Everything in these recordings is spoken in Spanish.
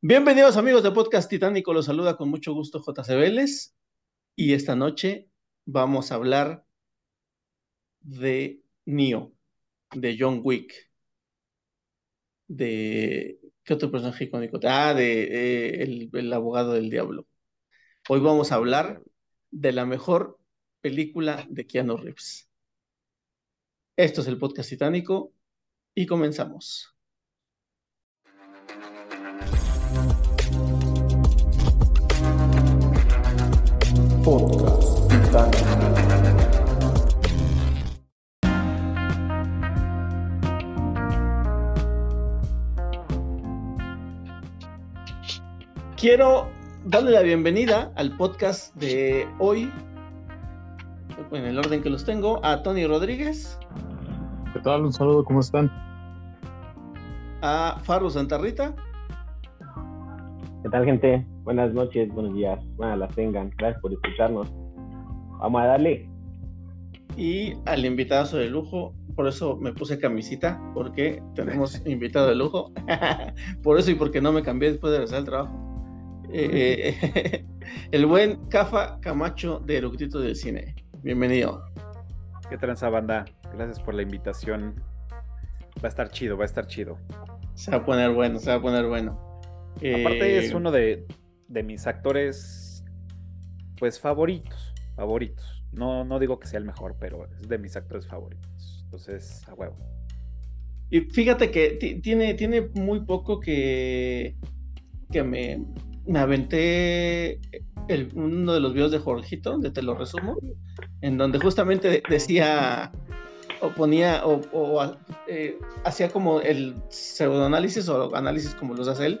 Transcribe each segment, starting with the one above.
Bienvenidos amigos de Podcast Titánico, los saluda con mucho gusto JC Vélez y esta noche vamos a hablar de Neo, de John Wick, de... ¿Qué otro personaje icónico? Ah, de, el, el abogado del diablo. Hoy vamos a hablar de la mejor película de Keanu Reeves. Esto es el Podcast Titánico y comenzamos. Podcast. Quiero darle la bienvenida al podcast de hoy, en el orden que los tengo, a Tony Rodríguez, ¿Qué tal? Un saludo, ¿cómo están? a Faru Santarrita ¿Qué tal, gente? Buenas noches, buenos días. Buenas las tengan. Gracias por escucharnos. Vamos a darle. y al invitado de lujo. Por eso me puse camisita, porque tenemos invitado de lujo. por eso y porque no me cambié después de regresar al trabajo. Eh, el buen Cafa Camacho de Eructito del Cine. Bienvenido. ¿Qué tranza banda? Gracias por la invitación. Va a estar chido, va a estar chido. Se va a poner bueno, se va a poner bueno. Aparte Eh, es uno de, de mis actores, pues favoritos, favoritos. No, no digo que sea el mejor, pero es de mis actores favoritos. Entonces, a huevo. Y fíjate que ti- tiene, tiene muy poco que, que me, me aventé el- uno de los videos de Jorgito, donde te lo resumo, en donde justamente decía o ponía o, o, eh, hacía como el pseudoanálisis o análisis como los hace él,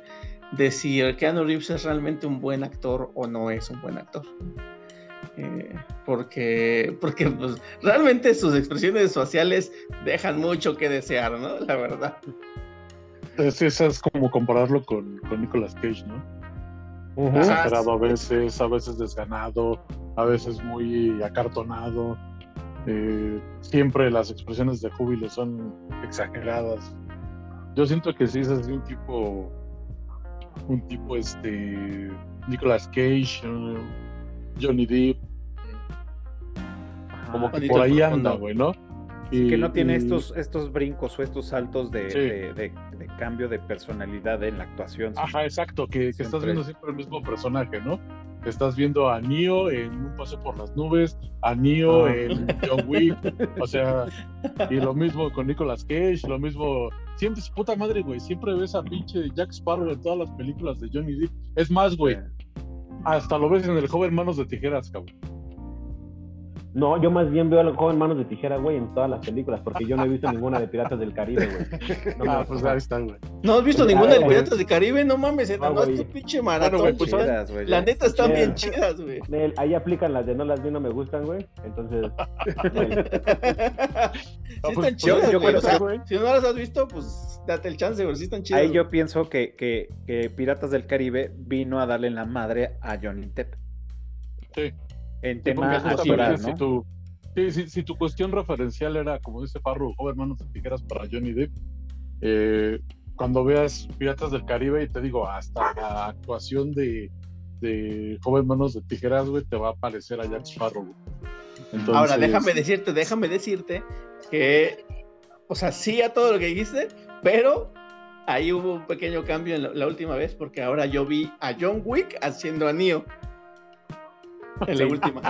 de si el Keanu Reeves es realmente un buen actor o no es un buen actor. Eh, porque porque pues, realmente sus expresiones faciales dejan mucho que desear, ¿no? La verdad. Es, es, es como compararlo con, con Nicolas Cage, ¿no? Exagerado a veces, a veces desganado, a veces muy acartonado. Eh, siempre las expresiones de júbilo son exageradas. Yo siento que sí es así un tipo, un tipo este, Nicolas Cage, Johnny Depp, Ajá. como que por ahí anda, güey, ¿no? Sí, que Y- no tiene y- estos, estos brincos o estos saltos de, Sí. de- de- de cambio de personalidad en la actuación. Ajá, exacto, que, que estás viendo siempre el mismo personaje, ¿no? Estás viendo a Neo en Un Paseo por las Nubes, a Neo Ah. en John Wick, o sea, y lo mismo con Nicolas Cage, lo mismo, siempre es puta madre, güey, siempre ves a pinche Jack Sparrow en todas las películas de Johnny Depp. Es más, güey, hasta lo ves en el joven Manos de Tijeras, cabrón. No, yo más bien veo al joven Manos de Tijera, güey, en todas las películas, porque yo no he visto ninguna de Piratas del Caribe, güey. No Ah, pues ahí está, güey. ¿No has visto ninguna de güey. Piratas del Caribe? No mames, No, no, güey. tu pinche maratón. güey, pues, chidas. güey, La neta están bien chidas. güey. Ahí aplican las de no las vi, no me gustan, güey. Entonces, Sí pues, están pues, chidas, yo güey. O sea, güey. si no las has visto, pues date el chance, güey. Sí están chidas. Ahí yo pienso que, que- que Piratas del Caribe vino a darle en la madre a Johnny Depp. Sí. En Sí, tema porque justamente actoral, si ¿no? tu, sí, sí, si tu cuestión referencial era, como dice Farru, joven manos de tijeras para Johnny Depp, eh, cuando veas Piratas del Caribe y te digo, hasta la actuación de, de joven manos de tijeras, güey, te va a parecer a Jack Sparrow. Entonces, Ahora, déjame decirte, déjame decirte que, o sea, sí a todo lo que dijiste, pero ahí hubo un pequeño cambio en la, la última vez, porque ahora yo vi a John Wick haciendo a Neo. En la última.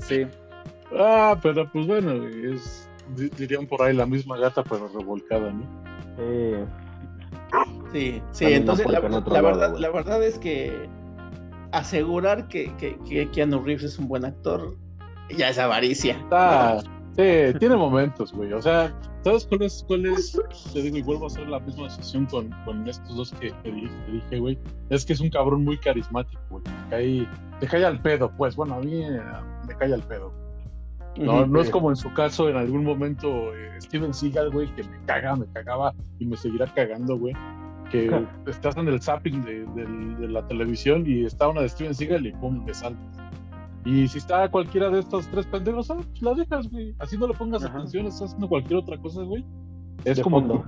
Sí, Ah, pero pues bueno, es, di- dirían por ahí la misma gata, pero revolcada, ¿no? eh, Sí, sí, entonces no la, porque en otro la lado, verdad, la verdad es que asegurar que, que, que Keanu Reeves es un buen actor ya es avaricia. Está, Sí, tiene momentos, güey. O sea, ¿sabes cuál es? Cuál es? Te digo, y vuelvo a hacer la misma sesión con, con estos dos que, que dije, güey. Es que es un cabrón muy carismático, güey. Te cae, te cae al pedo, pues. Bueno, a mí eh, me cae al pedo. No, no es como en su caso, en algún momento, eh, Steven Seagal, güey, que me caga, me cagaba y me seguirá cagando, güey. Que estás en el zapping de, de- de la televisión y está una de Steven Seagal y pum, me saltas. Y si está cualquiera de estos tres pendejos, ah, pues la dejas, güey. Así no le pongas Ajá. atención, estás haciendo cualquier otra cosa, güey. Es De como. fondo.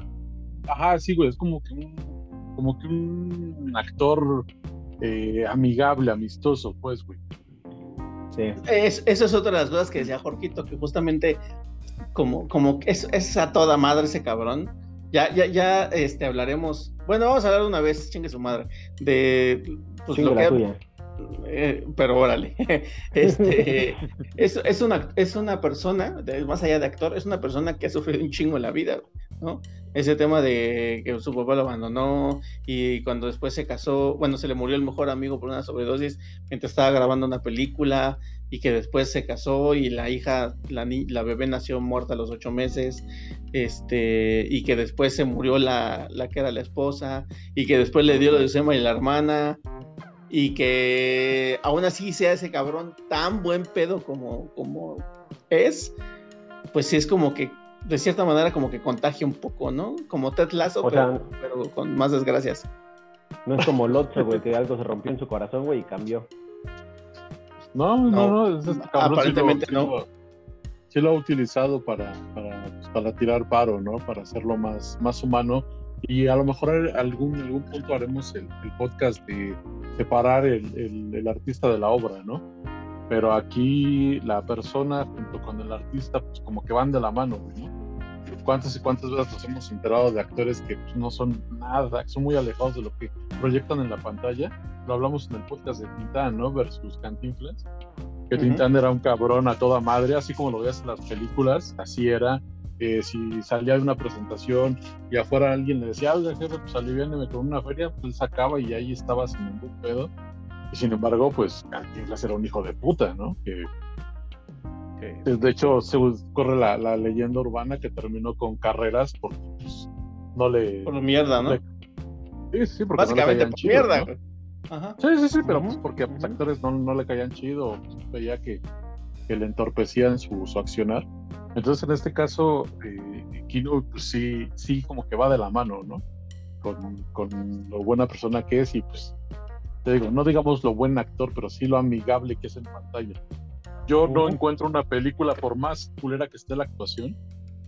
Ajá, sí, güey, es como que un, como que un actor eh, amigable, amistoso, pues, güey. Sí. Es, eso es otra de las cosas que decía Jorgito, que justamente como, como que es, es a toda madre ese cabrón. Ya, ya, ya este, hablaremos. Bueno, vamos a hablar una vez, chingue su madre, de pues, Chingue lo la que, tuya. Eh, pero órale. Este, es, es, una, es una persona, más allá de actor, es una persona que ha sufrido un chingo en la vida, ¿no? Ese tema de que su papá lo abandonó y cuando después se casó, bueno, se le murió el mejor amigo por una sobredosis mientras estaba grabando una película y que después se casó y la hija, la, ni- la bebé nació muerta a los ocho meses, este, y que después se murió la, la que era la esposa y que después le dio lo de Sema y la hermana y que aún así sea ese cabrón tan buen pedo como, como es, pues sí es como que de cierta manera como que contagia un poco, ¿no? Como Ted Lasso, O pero, sea- pero con más desgracias. No es como Lotso, güey, que algo se rompió en su corazón, güey, y cambió. No, no, No, no, es este cabrón sí aparentemente lo- sí no. lo- Sí lo ha utilizado para, para, pues, para tirar paro, ¿no? Para hacerlo más, más humano. Y a lo mejor en algún, algún punto haremos el, el podcast de separar el, el- el artista de la obra, ¿no? Pero aquí la persona junto con el artista, pues como que van de la mano, ¿no? ¿Cuántas y cuántas veces nos hemos enterado de actores que pues, no son nada, que son muy alejados de lo que proyectan en la pantalla? Lo hablamos en el podcast de Tintán, ¿no? Versus Cantinflas. Que Ujú. Tintán era un cabrón a toda madre, así como lo veías en las películas, así era. Eh, si salía de una presentación y afuera alguien le decía, oiga, jefe, pues aliviáneme con una feria, pues él sacaba y ahí estaba sin ningún pedo. Y sin embargo, pues Cantinflas era un hijo de puta, ¿no? Que de hecho, se corre la, la leyenda urbana que terminó con carreras porque pues, no le. Por mierda, ¿no? le- Sí, sí, porque Básicamente no le caían por chido, mierda. Ajá. Sí, sí, sí, pero pues porque a los actores no, no le caían chido, o, pues, veía que, que le entorpecían su, su accionar. Entonces, en este caso, eh, Kino, pues sí, sí, como que va de la mano, ¿no? Con, con lo buena persona que es y pues, te digo, no digamos lo buen actor, pero sí lo amigable que es en pantalla. Yo no encuentro una película, por más culera que esté la actuación,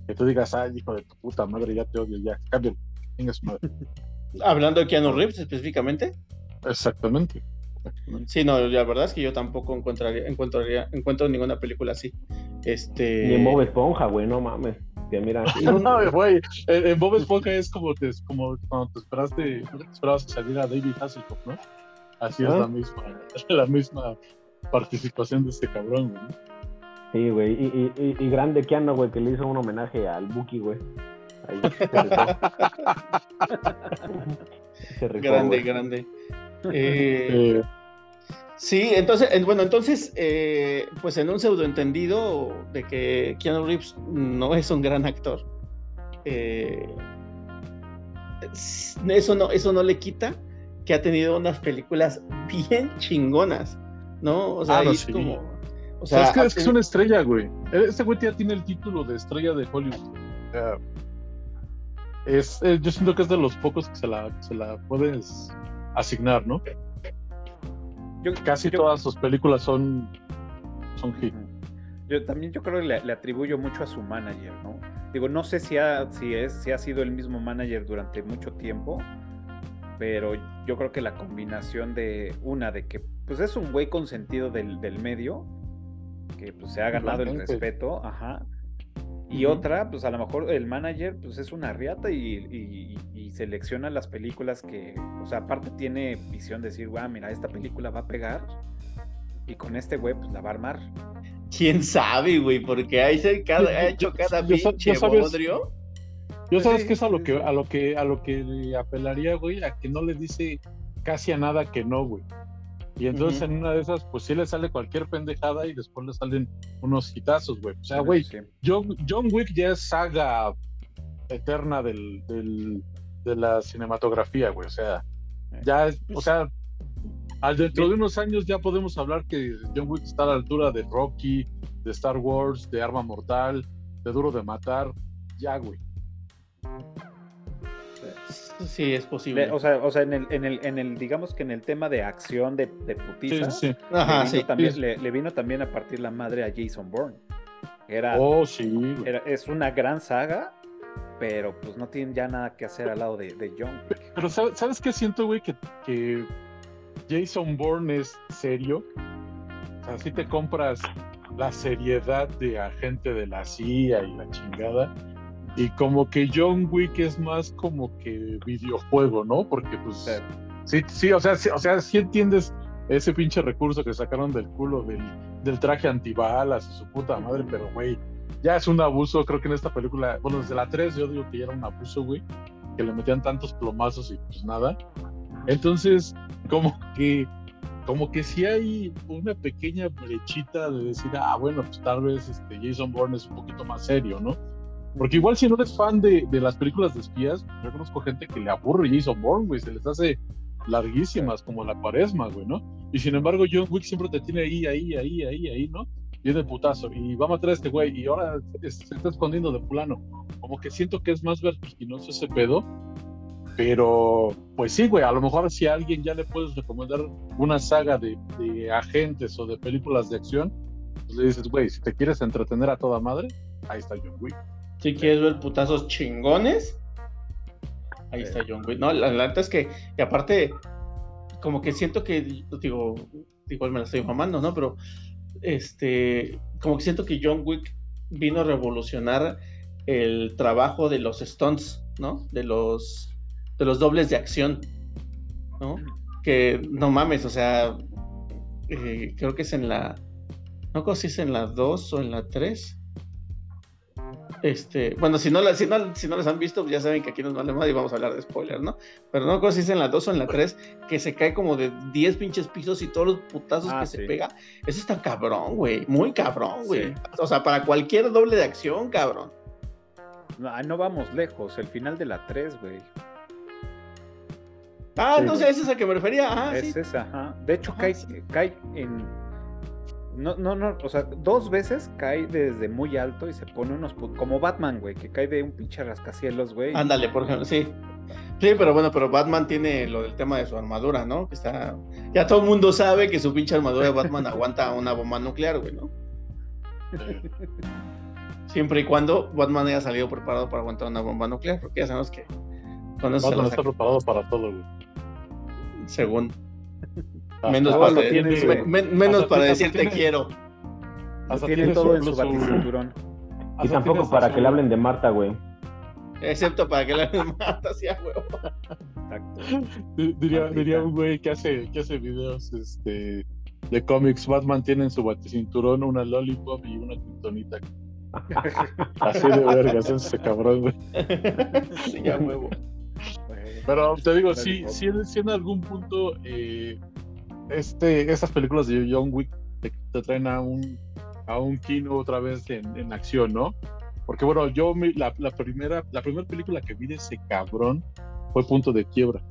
que tú digas, ay, hijo de tu puta madre, ya te odio, ya, cambia, venga su madre. Hablando de Keanu Reeves específicamente. Exactamente. Sí, no, la verdad es que yo tampoco encontraría, encontraría, encuentro ninguna película así. Este. Ni en Bob Esponja, güey, no mames. Que mira, No, güey, en, en Bob Esponja es como, te, como cuando te esperaste, te esperabas que saliera David Hasselhoff, ¿no? Así es Ah. la misma, la misma participación de este cabrón, güey. sí, güey. Y, y, y, y grande Keanu, güey, que le hizo un homenaje al Buki, güey. Ahí se rifó. Grande, güey. grande. Eh, Eh, sí, entonces, en- bueno, entonces, eh, pues en un pseudoentendido de que Keanu Reeves no es un gran actor, eh, eso no, eso no le quita que ha tenido unas películas bien chingonas, ¿no? O sea, Ah, no, es sí. como. O sea, es que, es que es una estrella, güey. Este güey ya tiene el título de estrella de Hollywood. Sea, es, eh, yo siento que es de los pocos que se la, se la puedes asignar, ¿no? Yo- Casi yo- todas sus películas son, son hit. Yo también yo creo que le, le atribuyo mucho a su manager, ¿no? Digo, no sé si ha, si, es, si ha sido el mismo manager durante mucho tiempo, pero yo creo que la combinación de una, de que pues es un güey consentido del, del medio, que pues se ha ganado el respeto, ajá. Y otra, pues a lo mejor el manager pues es una riata y, y- y selecciona las películas que, o sea, aparte tiene visión de decir, ah, mira, esta película va a pegar y con este güey pues la va a armar. ¿Quién sabe, güey? Porque ahí se cada, ha hecho cada Yo pinche yo sabes- bodrio. Yo sabes que es a lo que, a lo que, a lo que apelaría, güey, a que no le dice casi a nada que no, güey. Y entonces en una de esas, pues sí le sale cualquier pendejada y después le salen unos hitazos, güey. O sea, güey, Sí. John, John Wick ya es saga eterna del, del- de la cinematografía, güey. O sea, ya es, o sea, al dentro de unos años ya podemos hablar que John Wick está a la altura de Rocky, de Star Wars, de Arma Mortal, de Duro de Matar. Ya, güey. Sí, es posible. Le- o sea, o sea en, el, en, el, en el, digamos que en el tema de acción de, de Sí, putiza, sí, sí. Ajá, le, vino sí. también, sí. le, le vino también a partir la madre a Jason Bourne. Era, Oh, sí, era- es una gran saga, pero pues no tienen ya nada que hacer al lado de, de John. Pero ¿sabes, ¿sabes qué siento, güey? Que, que Jason Bourne es serio. O sea, si te compras la seriedad de agente de la CIA y la chingada. Y como que John Wick es más como que videojuego, ¿no? Porque pues Sí. sí, sí, o sea, sí, o sea, sí entiendes ese pinche recurso que sacaron del culo del, del traje antibalas y su puta madre, pero güey, ya es un abuso, creo que en esta película, bueno, desde la 3 yo digo que ya era un abuso, güey, que le metían tantos plomazos y pues nada. Entonces, como que, como que sí hay una pequeña brechita de decir, ah, bueno, pues tal vez este Jason Bourne es un poquito más serio, ¿no? Porque igual si no eres fan de, de las películas de espías, yo conozco gente que le aburre Jason Bourne, güey, se les hace larguísimas como la cuaresma, güey, ¿no? Y sin embargo John Wick siempre te tiene ahí, ahí, ahí, ahí, ahí, ¿no? Viene el putazo y va a matar a este güey y ahora se está escondiendo de fulano. Como que siento que es más vertiginoso ese pedo, pero pues sí, güey, a lo mejor si a alguien ya le puedes recomendar una saga de, de agentes o de películas de acción, pues le dices, güey, si te quieres entretener a toda madre, ahí está John Wick. Si quieres ver putazos chingones, ahí está John Wick. No, la, neta es que, y aparte, como que siento que, digo, igual me la estoy mamando, ¿no? Pero, este, como que siento que John Wick vino a revolucionar el trabajo de los stunts, ¿no? De los, de los dobles de acción, ¿no? Que no mames, o sea, eh, creo que es en la, no creo si es en la 2 o en la 3. Este, bueno, si no, la, si, no, si no las han visto, ya saben que aquí nos vale más y vamos a hablar de spoilers, ¿no? Pero no creo si es en la 2 o en la 3, que se cae como de 10 pinches pisos y todos los putazos Ah, que sí. se pega. Eso está cabrón, güey. Muy cabrón, güey. Sí. O sea, para cualquier doble de acción, cabrón. No, ah, no vamos lejos, el final de la 3, güey. Ah, Sí, no sé, es a que me refería. Ah, es esa, ajá. De hecho, Ajá, cae, cae en. No, no, no, o sea, dos veces cae desde muy alto y se pone unos. Como Batman, güey, que cae de un pinche rascacielos, güey. Ándale, por ejemplo, sí. Sí, pero bueno, pero Batman tiene lo del tema de su armadura, ¿no? Que está. Ya todo el mundo sabe que su pinche armadura de Batman aguanta una bomba nuclear, güey, ¿no? Siempre y cuando Batman haya salido preparado para aguantar una bomba nuclear, porque ya sabemos que con eso se Batman está preparado para todo, güey. según. Menos para, de- me- me- menos para tiene- decir te tiene- quiero. hasta Tiene tiene todo en su- baticinturón. Y tampoco para que le hablen de Marta, güey. Excepto para que le mata así a huevo. Exacto. Di- Diría, diría un güey que hace, que hace videos este, de cómics. Batman tiene en su baticinturón una lollipop y una criptonita. Así de vergas, ese cabrón, güey. sí, a huevo. Pero te digo, sí, sí, en- sí en algún punto eh, este, estas películas de John Wick te, te traen a un, a un Kino otra vez en, en acción, ¿no? Porque bueno, yo mi- la, la primera la primera película que vi de ese cabrón fue Punto de Quiebra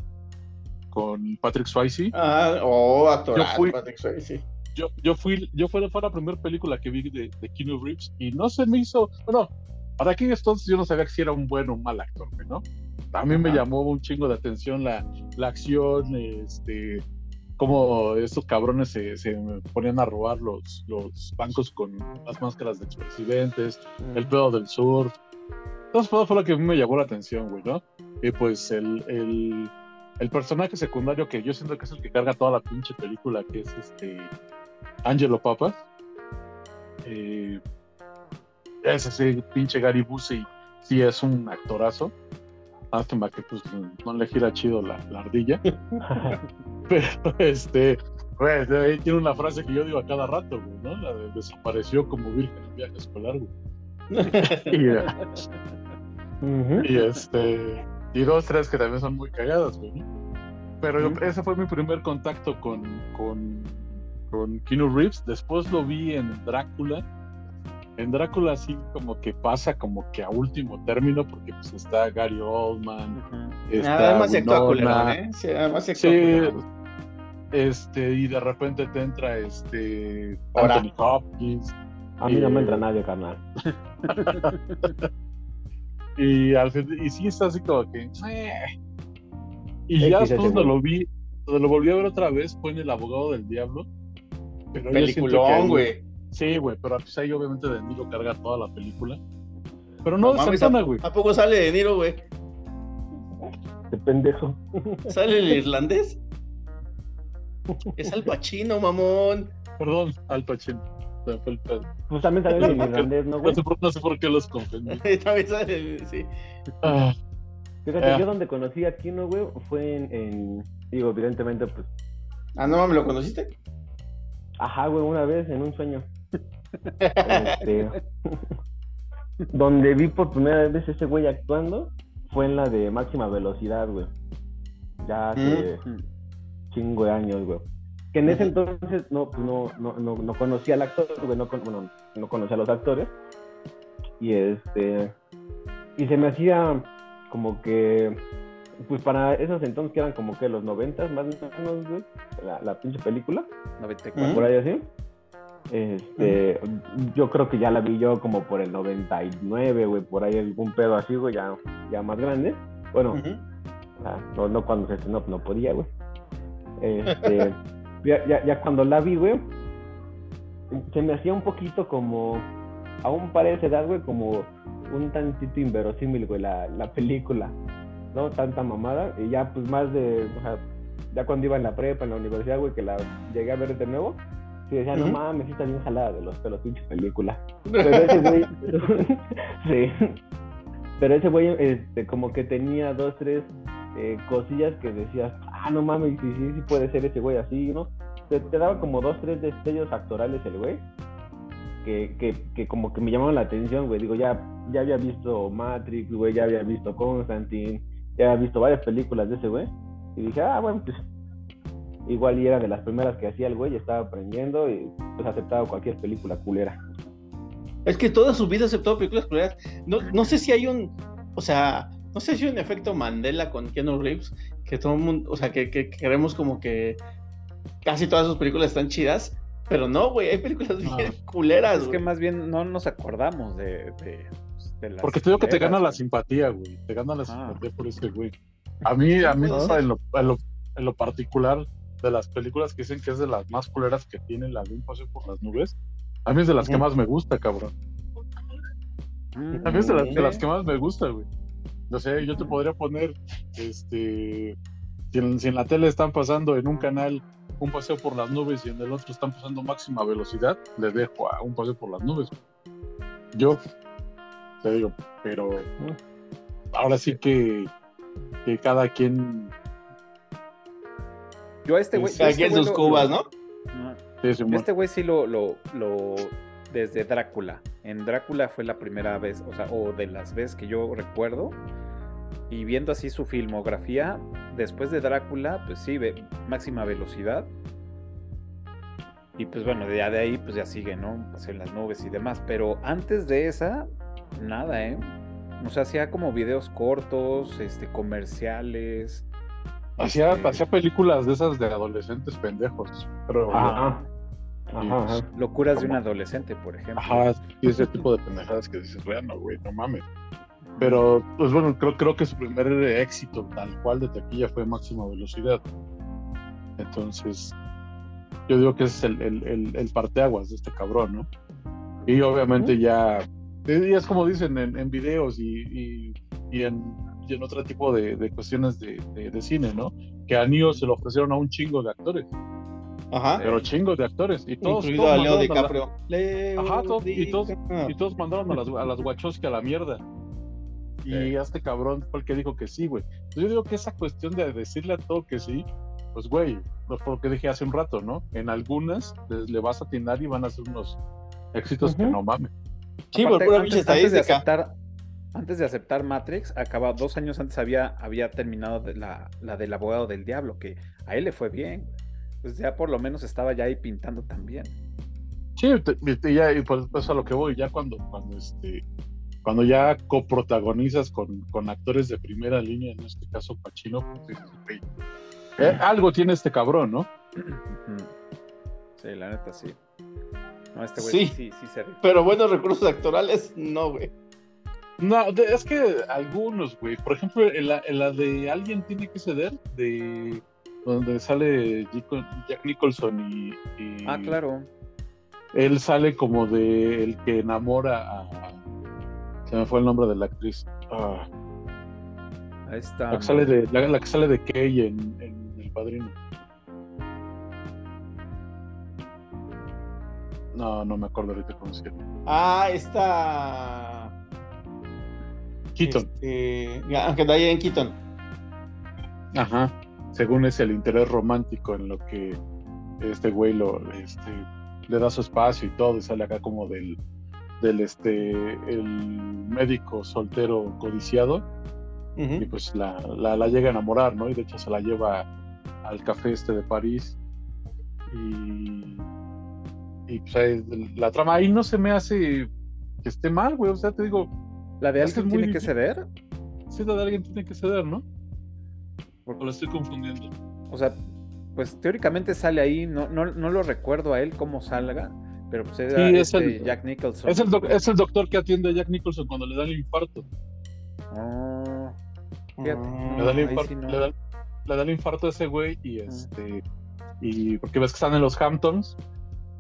con Patrick Swayze. Ah, oh, actor. Yo fui- Patrick Swayze. yo, yo fui, yo fue, fue la primera película que vi de, de Keanu Reeves y no se me hizo, bueno, para aquel entonces yo no sabía si era un buen o un mal actor, ¿no? Mí me llamó un chingo de atención la, la acción, este, cómo estos cabrones se, se ponían a robar los, los bancos con las máscaras de expresidentes, el pedo del sur. Entonces fue, fue lo que me llamó la atención, güey, ¿no? Y pues el, el, el personaje secundario que yo siento que es el que carga toda la pinche película, que es este Angelo Papas. Eh, ese pinche Gary Busey, sí es un actorazo. Lástima que pues no le gira chido la, la ardilla. Pero este, de ahí tiene una frase que yo digo a cada rato, güey, ¿no? La de desapareció como virgen en viaje escolar, güey. Y, este, y dos, tres que también son muy cagadas, güey. ¿no? Pero ese fue mi primer contacto con, con, con Keanu Reeves. Después lo vi en Drácula. En Drácula sí como que pasa como que a último término porque pues está Gary Oldman, Ujú. está Además Winona, ¿eh? Sí, además Sí, este, y de repente te entra este Ahora. Anthony Hopkins. A mí no me Eh, entra nadie, carnal. Y, al fin- y sí está así como que. "Eh". Y X ya después cuando lo vi, cuando lo volví a ver otra vez, fue en El Abogado del Diablo. Pero Peliculón, güey. Sí, güey, pero pues ahí obviamente De Niro carga toda la película. Pero no, No mames, desentona, güey. ¿A poco sale de Niro, güey? De pendejo. ¿Sale el irlandés? Es Al Pacino, mamón. Perdón, Al Pacino. Me el. Pues también salió en irlandés, ¿no, No güey? sé, por, no sé por qué los confundí. También sale, sí. Ah, Fíjate, Ah. yo donde conocí a Kino, güey, fue en, en- Digo, evidentemente, pues. Ah, no, mames, ¿lo conociste? Ajá, güey, una vez en un sueño. Este, donde vi por primera vez ese güey actuando fue en la de máxima velocidad, güey. Ya hace Mm. chingo de años, güey. Que en ese entonces no, pues, no, no, no, no conocía al actor, güey, no, con- bueno, no conocía a los actores. Y este. Y se me hacía como que. Pues para esos entonces que eran como que los noventas, más o menos, güey, la, la pinche película, 94. por ahí así. Este, yo creo que ya la vi yo como por el 99, güey, por ahí algún pedo así, güey, ya, ya más grande. Bueno. Ah, no, no cuando se estrenó, no podía, güey. Este, ya, ya, ya cuando la vi, güey, se me hacía un poquito como, aún para esa edad, güey, como un tantito inverosímil, güey, la, la película, ¿no? Tanta mamada, y ya pues más de, o sea, ya cuando iba en la prepa, en la universidad, güey, que la llegué a ver de nuevo, sí decía, no mames, está bien jalada de los pelos, pinche película. Pero ese güey, sí. Pero ese güey, este, como que tenía dos, tres eh, cosillas que decías, ah, no mames, sí, sí, sí puede ser ese güey así, ¿no? Te, te daba como dos, tres destellos actorales el güey, que, que, que como que me llamaron la atención, güey. Digo, ya, ya había visto Matrix, güey, ya había visto Constantine, ya había visto varias películas de ese güey. Y dije, ah, bueno, pues igual y era de las primeras que hacía el güey, y estaba aprendiendo y pues aceptaba cualquier película culera. Es que toda su vida aceptó películas culeras. No, no sé si hay un. O sea, no sé si hay un efecto Mandela con Keanu Reeves. Que todo el mundo. O sea, que, que queremos como que. Casi todas sus películas están chidas. Pero no, güey. Hay películas No. bien culeras, Es que más bien no nos acordamos de, de, de las porque te digo que te gana la simpatía, güey. Te gana la Ah. simpatía por este güey. A mí, a mí puede o sea, ser. en, lo, en, lo, en lo particular, de las películas que dicen que es de las más culeras que tiene la de un paseo por las nubes, a mí es de las que más me gusta, cabrón. Mm, A mí es de las, de las que más me gusta, güey. No sé, yo te podría poner, este, si en, si en la tele están pasando en un canal un paseo por las nubes y en el otro están pasando máxima velocidad, les dejo a un paseo por las nubes. Yo, te digo, pero ahora sí que, que cada quien... Yo a este güey. este sus cubas, lo- ¿no? Este güey sí lo, lo, lo. Desde Drácula. En Drácula fue la primera vez, o sea, o de las veces que yo recuerdo. Y viendo así su filmografía, después de Drácula, pues sí, ve- máxima velocidad. Y pues bueno, ya de ahí pues ya sigue, ¿no? Paseo en las nubes y demás. Pero antes de esa, nada, ¿eh? O sea, hacía como videos cortos, este, comerciales. Hacía, este, hacía películas de esas de adolescentes pendejos. Pero, Ajá. Ajá, ajá. Locuras de un adolescente, por ejemplo. Ajá, y ese tipo de pendejadas que dices, bueno, güey, no mames. Pero, pues bueno, creo, creo que su primer éxito tal cual de taquilla fue máxima velocidad. Entonces, yo digo que ese es el, el, el, el parteaguas de este cabrón, ¿no? Y obviamente ya, y es como dicen en, en videos y, y, y en, y en otro tipo de, de cuestiones de, de, de cine, ¿no? Que a Neo se lo ofrecieron a un chingo de actores, Ajá. pero chingos de actores. Y todos, Incluido todos a Leo a la- DiCaprio. Leo Ajá, todo- y todos- y todos mandaron a las, a las Wachowski a la mierda. Y Sí. este cabrón fue el que dijo que sí, güey. Entonces yo digo que esa cuestión de decirle a todo que sí, pues güey, pues por lo que dije hace un rato, ¿no? En algunas les- le vas a atinar y van a ser unos éxitos que no mames. Sí, por pura antes, pinche antes de estadística. Antes de aceptar Matrix, acaba dos años antes había, había terminado de la, la del abogado del diablo, que a él le fue bien. Pues ya por lo menos estaba ya ahí pintando también. Sí, te- ya, y por eso a lo que voy, ya cuando, cuando este, cuando ya coprotagonizas con, con actores de primera línea, en este caso Pacino, pues dices, "Güey, eh, algo tiene este cabrón, ¿no? Sí, la neta sí. No, este güey Sí. sí, sí, sí se. Pero buenos recursos actorales, no, güey. No, de- es que algunos, güey. Por ejemplo, en la, en la de Alguien tiene que ceder, de donde sale Jack Nicholson y, y Ah, claro. él sale como de el que enamora a se me fue el nombre de la actriz. Ah, Ahí está. la, que sale de, la, la que sale de Kay en, en El Padrino. No, no me acuerdo ahorita cómo se llama. Ah, esta. Keaton. Este, Aunque Diane Keaton. Ajá. Según es el interés romántico en lo que este güey lo este, le da su espacio y todo, y sale acá como del, del este el médico soltero codiciado, y pues la, la, la llega a enamorar, ¿no? Y de hecho se la lleva al café este de París. Y, y pues ahí, la trama ahí no se me hace que esté mal, güey. O sea, te digo, La de alguien tiene que ceder. si la de alguien tiene que ceder, ¿no? Porque lo estoy confundiendo. O sea, pues teóricamente sale ahí. No, no, no lo recuerdo a él cómo salga. Pero pues era Sí, es este el- Jack Nicholson. Es el, doc- es el doctor que atiende a Jack Nicholson cuando le da el infarto. Oh, Fíjate. Mm, Le da el infarto, sí no. le da, le da el infarto a ese güey y este. Y porque ves que están en los Hamptons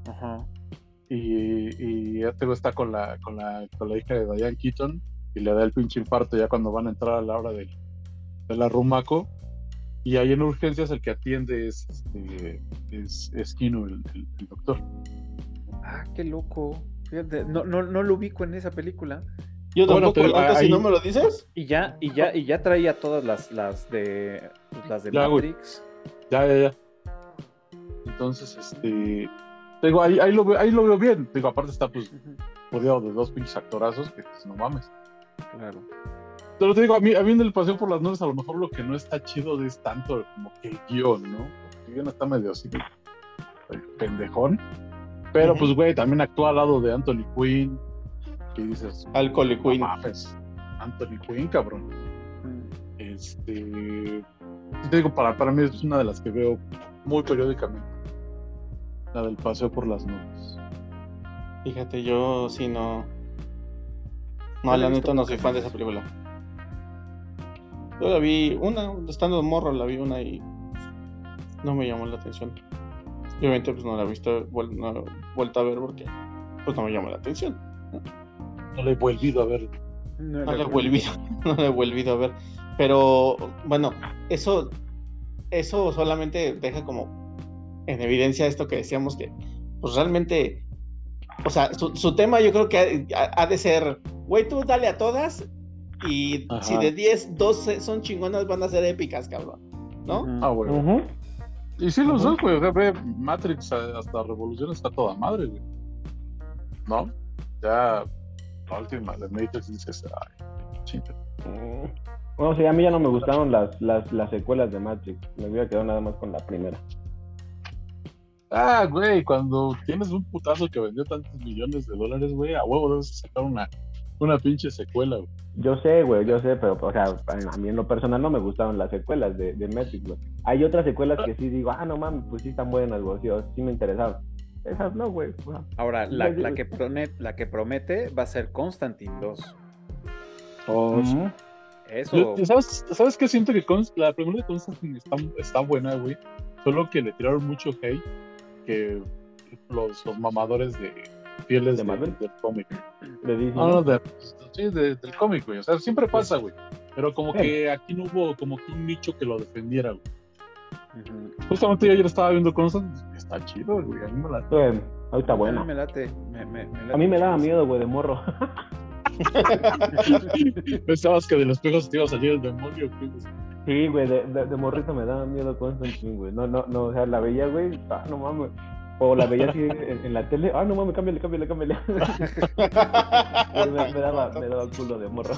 ajá. Y, y este güey está con la, con la, con la hija de Diane Keaton y le da el pinche infarto ya cuando van a entrar a la hora del, de la Rumaco. Y ahí en urgencias el que atiende es, este, es, es Kino, el, el- el doctor. Ah, qué loco. Fíjate, no, no, no lo ubico en esa película. Yo Bueno, tampoco, te- ahorita si ahí- no me lo dices. Y ya, y ya, y ya traía todas las, las de las de Ya, güey. Matrix. Ya, ya, ya. Entonces, este. Digo, ahí, ahí, lo, veo- ahí lo veo bien. Digo, aparte está pues rodeado de dos pinches actorazos que pues, no mames. Claro. Pero te digo, a mí, a mí en el paseo por las nubes, a lo mejor lo que no está chido es tanto como que el guion, ¿no? El guion está medio así, pendejón. Pero pues, güey, también actúa al lado de Anthony Quinn. Y dices, Alcohol y Queen. mames, Anthony Quinn, cabrón. Mm. Este. Te digo, para, para mí es una de las que veo muy periódicamente. La del paseo por las nubes. Fíjate, yo sí no. No la la neta no soy fan de esa película. Yo la vi una, estando morro, la vi una y no me llamó la atención. Y obviamente pues no la he visto, vuel- no la he vuelto a ver porque pues no me llamó la atención. No le he volvido a ver. No, No la la he vi. volvido, no la he volvido a ver. Pero bueno, eso, eso solamente deja como en evidencia esto que decíamos que pues realmente, o sea, su, su tema yo creo que ha, ha de ser, güey, tú dale a todas y Ajá. si de 10, 12 son chingonas van a ser épicas, cabrón. ¿no? Ah, güey. Ujú. Y sí, los dos, güey. O sea, ve, Matrix eh, hasta Revolución está toda madre, güey. ¿No? Ya la última de Matrix dices, ay, chinga. Bueno, sí, a mí ya no me gustaron las, las, las secuelas de Matrix. Me hubiera quedado nada más con la primera. Ah, güey, cuando tienes un putazo que vendió tantos millones de dólares, güey, a huevo debes sacar una, una pinche secuela, güey. Yo sé, güey, yo sé, pero, o sea, a mí en lo personal no me gustaron las secuelas de, de Matrix, güey. Hay otras secuelas que sí digo, ah, no mames, pues sí están buenas, güey, sí, me interesaron. Esas no, güey. Ahora, la, la que promete, la que promete va a ser Constantine 2. ujú. Eso. Yo- ¿Sabes, ¿Sabes qué siento que Const- la primera de Constantine está, está buena, güey? Solo que le tiraron mucho hate que los, los mamadores de fieles ¿De de- Marvel? del cómic. No, no, de- sí, de- del cómic, güey. O sea, siempre pasa, güey. Pero como que aquí no hubo como que un nicho que lo defendiera, güey. Justamente yo ayer estaba viendo Constantine. Está chido, güey. A mí me la... eh, ahorita A bueno. mí me late. me- me- me late A mí me daba miedo, güey, de morro. Pensabas que de los pegos te iba a salir el demonio, güey. Sí, güey, de, de, de morrito me daba miedo Constantine, güey. No, no, no, o sea, la veía, güey, ah, no mames. O la veía así en, en la tele, ah, no mames, cámbiale, cámbiale, cámbiale. me, me daba, me daba culo de morro.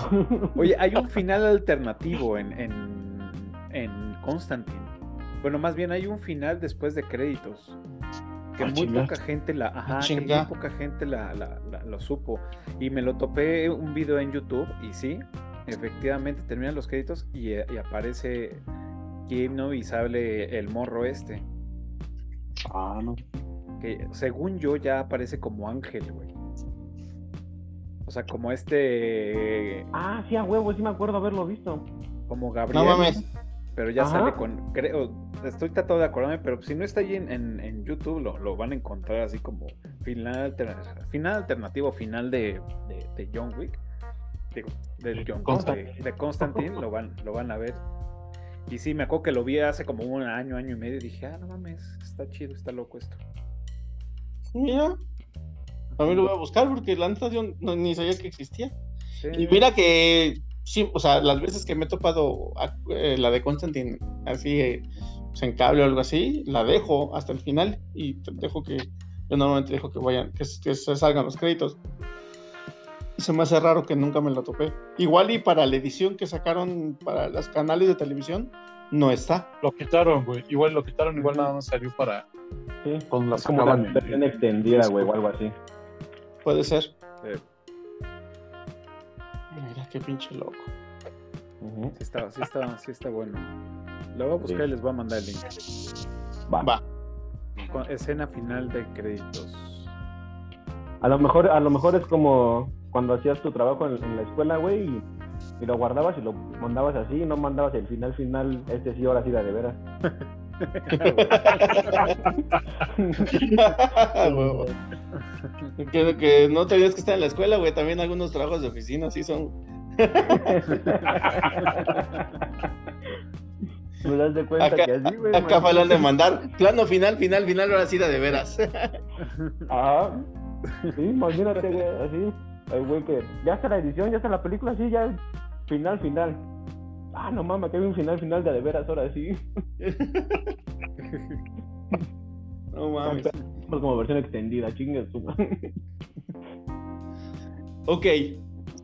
Oye, hay un final alternativo en, en, en Constantine. Bueno, más bien hay un final después de créditos. Que Ah, muy chinga. poca gente la, ajá, que muy poca gente la, la- la- lo supo. Y me lo topé un video en YouTube y sí, efectivamente terminan los créditos y, y aparece Keanu y sale el morro este. Ah, no. que según yo ya aparece como ángel, güey. O sea, como este, Ah, sí, a huevo, sí me acuerdo haberlo visto. como Gabriel. No mames. Pero ya Ajá. sale con, creo, estoy tratando de acordarme, pero si no está ahí en, en- en YouTube lo, lo van a encontrar así como final, alter- final alternativo, final de, de, de John Wick. Digo, de, John, Constant- de, de Constantine, lo van, lo van a ver. Y sí, me acuerdo que lo vi hace como un año, año y medio, y dije, ah, no mames, está chido, está loco esto. Mira. También lo voy a buscar porque la neta yo no- ni sabía que existía. Sí. Y mira que sí, o sea, las veces que me he topado a- eh, la de Constantine así eh, pues, en cable o algo así, la dejo hasta el final y dejo que yo normalmente dejo que vayan, que, que se salgan los créditos. Se me hace raro que nunca me lo topé. Igual y para la edición que sacaron para los canales de televisión, no está. Lo quitaron, güey. Igual lo quitaron, igual nada más salió para Sí. con las Es como la versión extendida, güey, o algo así. Puede ser. Eh, Mira qué pinche loco. Ujú. Sí está, sí está, sí está bueno. Lo voy a buscar Sí. y les voy a mandar el link. Va. Va. Con escena final de créditos. A lo mejor, a lo mejor es como cuando hacías tu trabajo en, en la escuela, güey, y, y lo guardabas y lo mandabas así, y no mandabas el final final, este sí, ahora sí la de veras. Que, que no tenías que estar en la escuela, güey. También algunos trabajos de oficina sí son. Me das de cuenta Acá- que así, güey. Acá falan de mandar. Plano final, final, final, ahora sí la de veras. Ah, sí, imagínate, güey, así. El güey que ya está la edición, ya está la película, sí, ya final, final. Ah, no mames, que hay un final, final de de veras, ahora sí. No mames. Como versión extendida, chingue. Ok.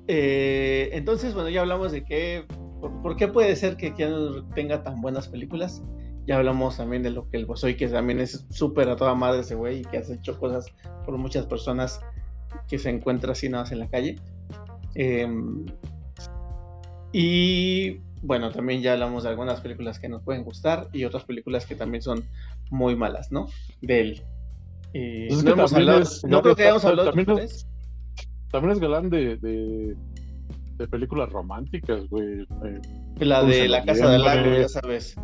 eh, entonces, bueno, ya hablamos de. Por, por qué puede ser que Keanu tenga tan buenas películas? Ya hablamos también de lo que el Bozoy, que también es súper a toda madre ese güey y que has hecho cosas por muchas personas que se encuentra así nada más en la calle. Em, y bueno, también ya hablamos de algunas películas que nos pueden gustar y otras películas que también son muy malas, ¿no? De él. Eh, Pues es no que hemos también hablado- es- no creo que hayamos hablado de también los es-. También es galán de, de, de películas románticas, güey. Eh, La de La Casa del Lago, ya sabes.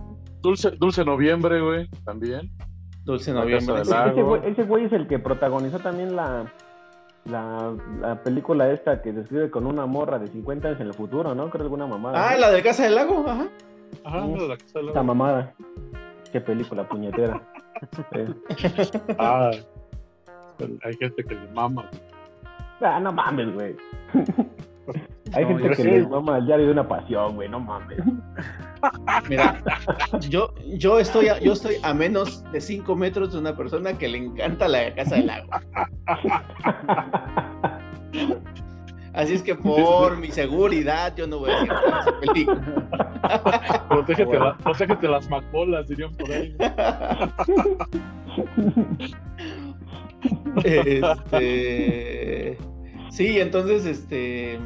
Dulce, Dulce Noviembre, güey, también. Dulce Noviembre. Lago. Ese güey, ese güey es el que protagonizó también la, la, la película esta que describe con una morra de 50 años en el futuro, ¿no? Creo alguna mamada. Ah, ¿no? la de Casa del Lago, ajá. Ajá, Mm. la de la Casa del Lago. mamada. Qué película puñetera. Ah, hay gente que le mama. Ah, no mames, güey. Hay No, gente que sí. le mama el diario de una pasión, güey, no mames. Mira, yo, yo, estoy a, yo estoy a menos de 5 metros de una persona que le encanta la Casa del Lago. Así es que por mi seguridad yo no voy a decir nada de esa película. Protégete, Bueno. la- protégete las macolas, dirían por ahí. Este, sí, entonces, este,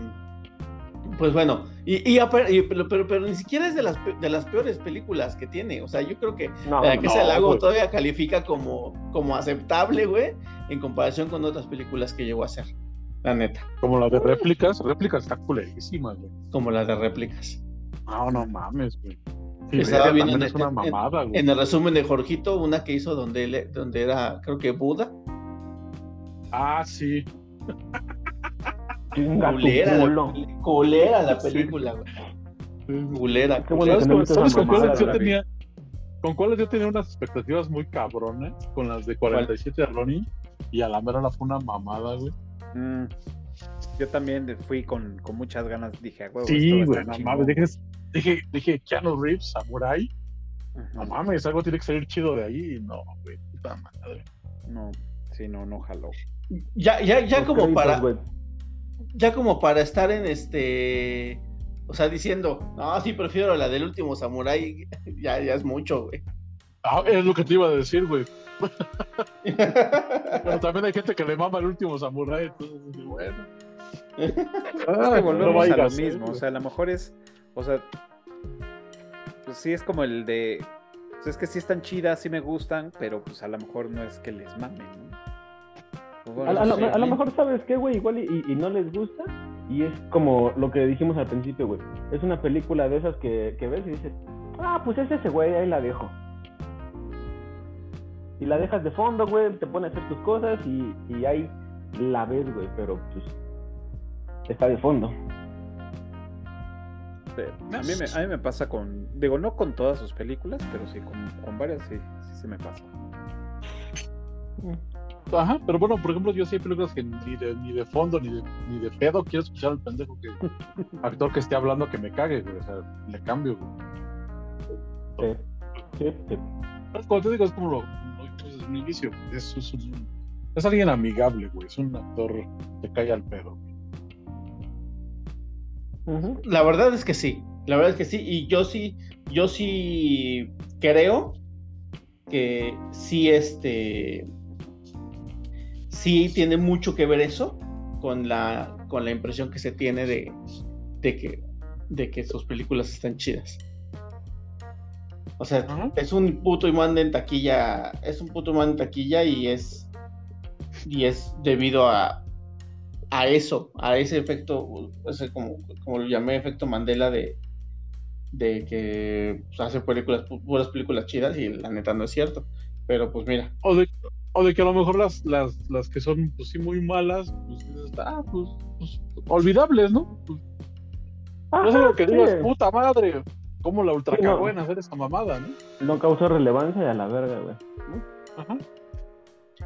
pues bueno, y, y pero, pero, pero ni siquiera es de las, pe- de las peores películas que tiene. O sea, yo creo que No, la no, del no, Lago güey. todavía califica como, como aceptable, güey, en comparación con otras películas que llegó a hacer. La neta, Como la de réplicas, réplicas está culerísima, güey. como las de réplicas. No, no mames, güey. Sí, Estaba también en- es una en- mamada, güey. En el resumen de Jorgito, una que hizo donde, él- donde era, creo que Buda. Ah, sí. Chinga tu Culera, culo. la, culera la película, güey. Sí. Culera. ¿Sabes, con, sabes con cuáles yo güey. tenía? Con cuáles yo tenía unas expectativas muy cabronas, con las de 47 de Ronnie, y a la mera la fue una mamada, güey. Mm, Yo también fui con, con muchas ganas, dije, "A huevo, esto Sí, güey, no chingón". mames, dije, dije, dije, Keanu Reeves, Samurai, Ujú. no mames, algo tiene que salir chido de ahí, y no, güey, puta madre. No, sí, no, no jaló. Ya, ya, ya Los como créditos, para, güey. Ya como para estar en este, o sea, diciendo, no, sí prefiero la del último samurái, ya, ya es mucho, güey. Ah, es lo que te iba a decir, güey. Pero también hay gente que le mama el último samurái, entonces, bueno. Es Ah, no a lo mismo, o sea, a lo mejor es, o sea, pues sí es como el de, pues es que sí están chidas, sí me gustan, pero pues a lo mejor no es que les mamen, ¿no? Bueno, A, lo, sé. a lo mejor, ¿sabes qué, güey? Igual y, y no les gusta. Y es como lo que dijimos al principio, güey. Es una película de esas que, que ves y dices, ah, pues es ese güey, ahí la dejo. Y la dejas de fondo, güey, te pones a hacer tus cosas y, y ahí la ves, güey, pero pues está de fondo. Sí, A mí, me, a mí me pasa con, digo, no con todas sus películas, pero sí, con, con varias sí, sí se me pasa. Ajá, pero bueno, por ejemplo, yo sí hay películas que ni de, ni de fondo, ni de, ni de pedo quiero escuchar al pendejo que actor que esté hablando que me cague, güey. O sea, le cambio, güey. Sí, sí, sí. Pero Como te digo, es como lo, lo dijimos desde un inicio. Es, es, un- es alguien amigable, güey. Es un actor que cae al pedo. La verdad es que sí, la verdad es que sí, y yo sí, yo sí creo que sí, este, sí tiene mucho que ver eso con la, con la impresión que se tiene de, de que, de que sus películas están chidas. O sea, es un puto imán en taquilla, es un puto imán en taquilla y es, y es debido a, a eso, a ese efecto, ese como, como lo llamé, efecto Mandela de, de que pues, hace películas, pu- puras películas chidas y la neta no es cierto. Pero pues mira, O de, o de que a lo mejor las, las, las que son, pues sí, muy malas, pues, ah, pues, pues, olvidables, ¿no? Pues, no es algo que digas, sí. puta madre, ¿cómo la ultra Sí, no. cagó en hacer esa mamada, no? No causó relevancia y a la verga, güey. Ajá.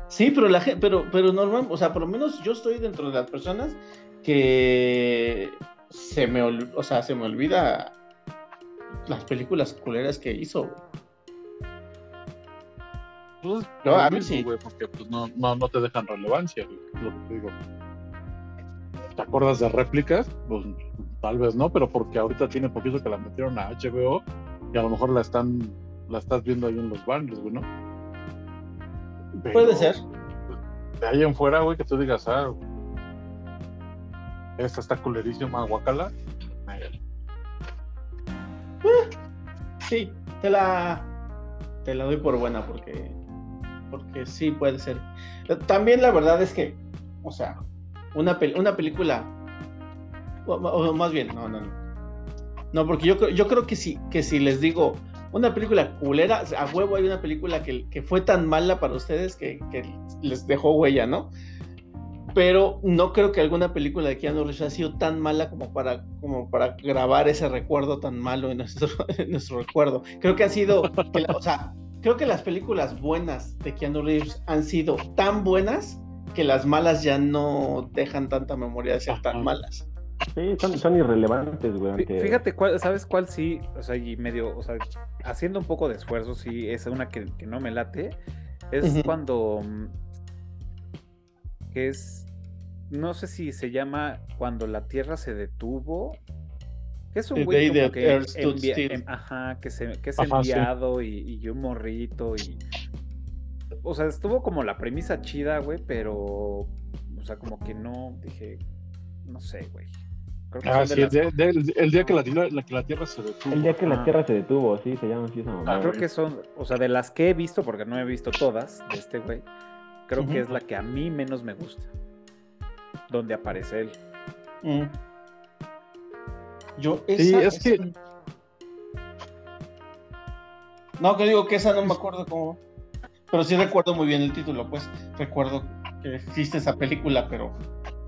sí, pero la gente, pero, pero normal, o sea, por lo menos yo estoy dentro de las personas que se me, ol- o sea, se me olvida las películas culeras que hizo. güey. Pues, No, a mí sí. güey, porque pues, no, no, no te dejan relevancia, lo que te digo. ¿Te acuerdas de réplicas? Pues tal vez no, pero porque ahorita tiene poquito que la metieron a HBO y a lo mejor la están la estás viendo ahí en los banners, güey, ¿no? Pero, Puede ser. De ahí en fuera, güey, que tú digas, ah, esta está culerísima, guacala. Sí, te la, te la doy por buena porque, porque sí puede ser. También la verdad es que, o sea, una, pel- una película, o, o más bien, no, no, no. No, porque yo, yo creo que si, que si les digo una película culera, a huevo hay una película que, que fue tan mala para ustedes que, que les dejó huella, ¿no? Pero no creo que alguna película de Keanu Reeves haya sido tan mala como para, como para grabar ese recuerdo tan malo en nuestro, en nuestro recuerdo. Creo que han sido, que la- o sea, creo que las películas buenas de Keanu Reeves han sido tan buenas que las malas ya no dejan tanta memoria de ser tan malas. Sí, son, son irrelevantes, güey. Ante- Fíjate, cuál, ¿sabes cuál sí? O sea, y medio, o sea, haciendo un poco de esfuerzo, sí, es una que, que no me late. Es cuando. mm, que es. No sé si se llama Cuando la Tierra se detuvo. Que es un güey como que. Envia- em- ajá, que, se, que es Ajá, sí. enviado y, y un morrito y. O sea, estuvo como la premisa chida, güey, pero. O sea, como que no. Dije. No sé, güey. Creo que Ah, son de sí, las el, día- del- el día que la, tierra- la que la Tierra se detuvo. El día que la Ah. Tierra se detuvo, sí, se llama así esa mamá. Ah, Creo güey. que son, o sea, de las que he visto, porque no he visto todas de este güey, creo Ujú. que es la que a mí menos me gusta. Donde aparece él. Mm. Yo, Sí, esa, es que- No, que digo que esa no me acuerdo cómo. Pero sí recuerdo muy bien el título, pues. Recuerdo que existe esa película, pero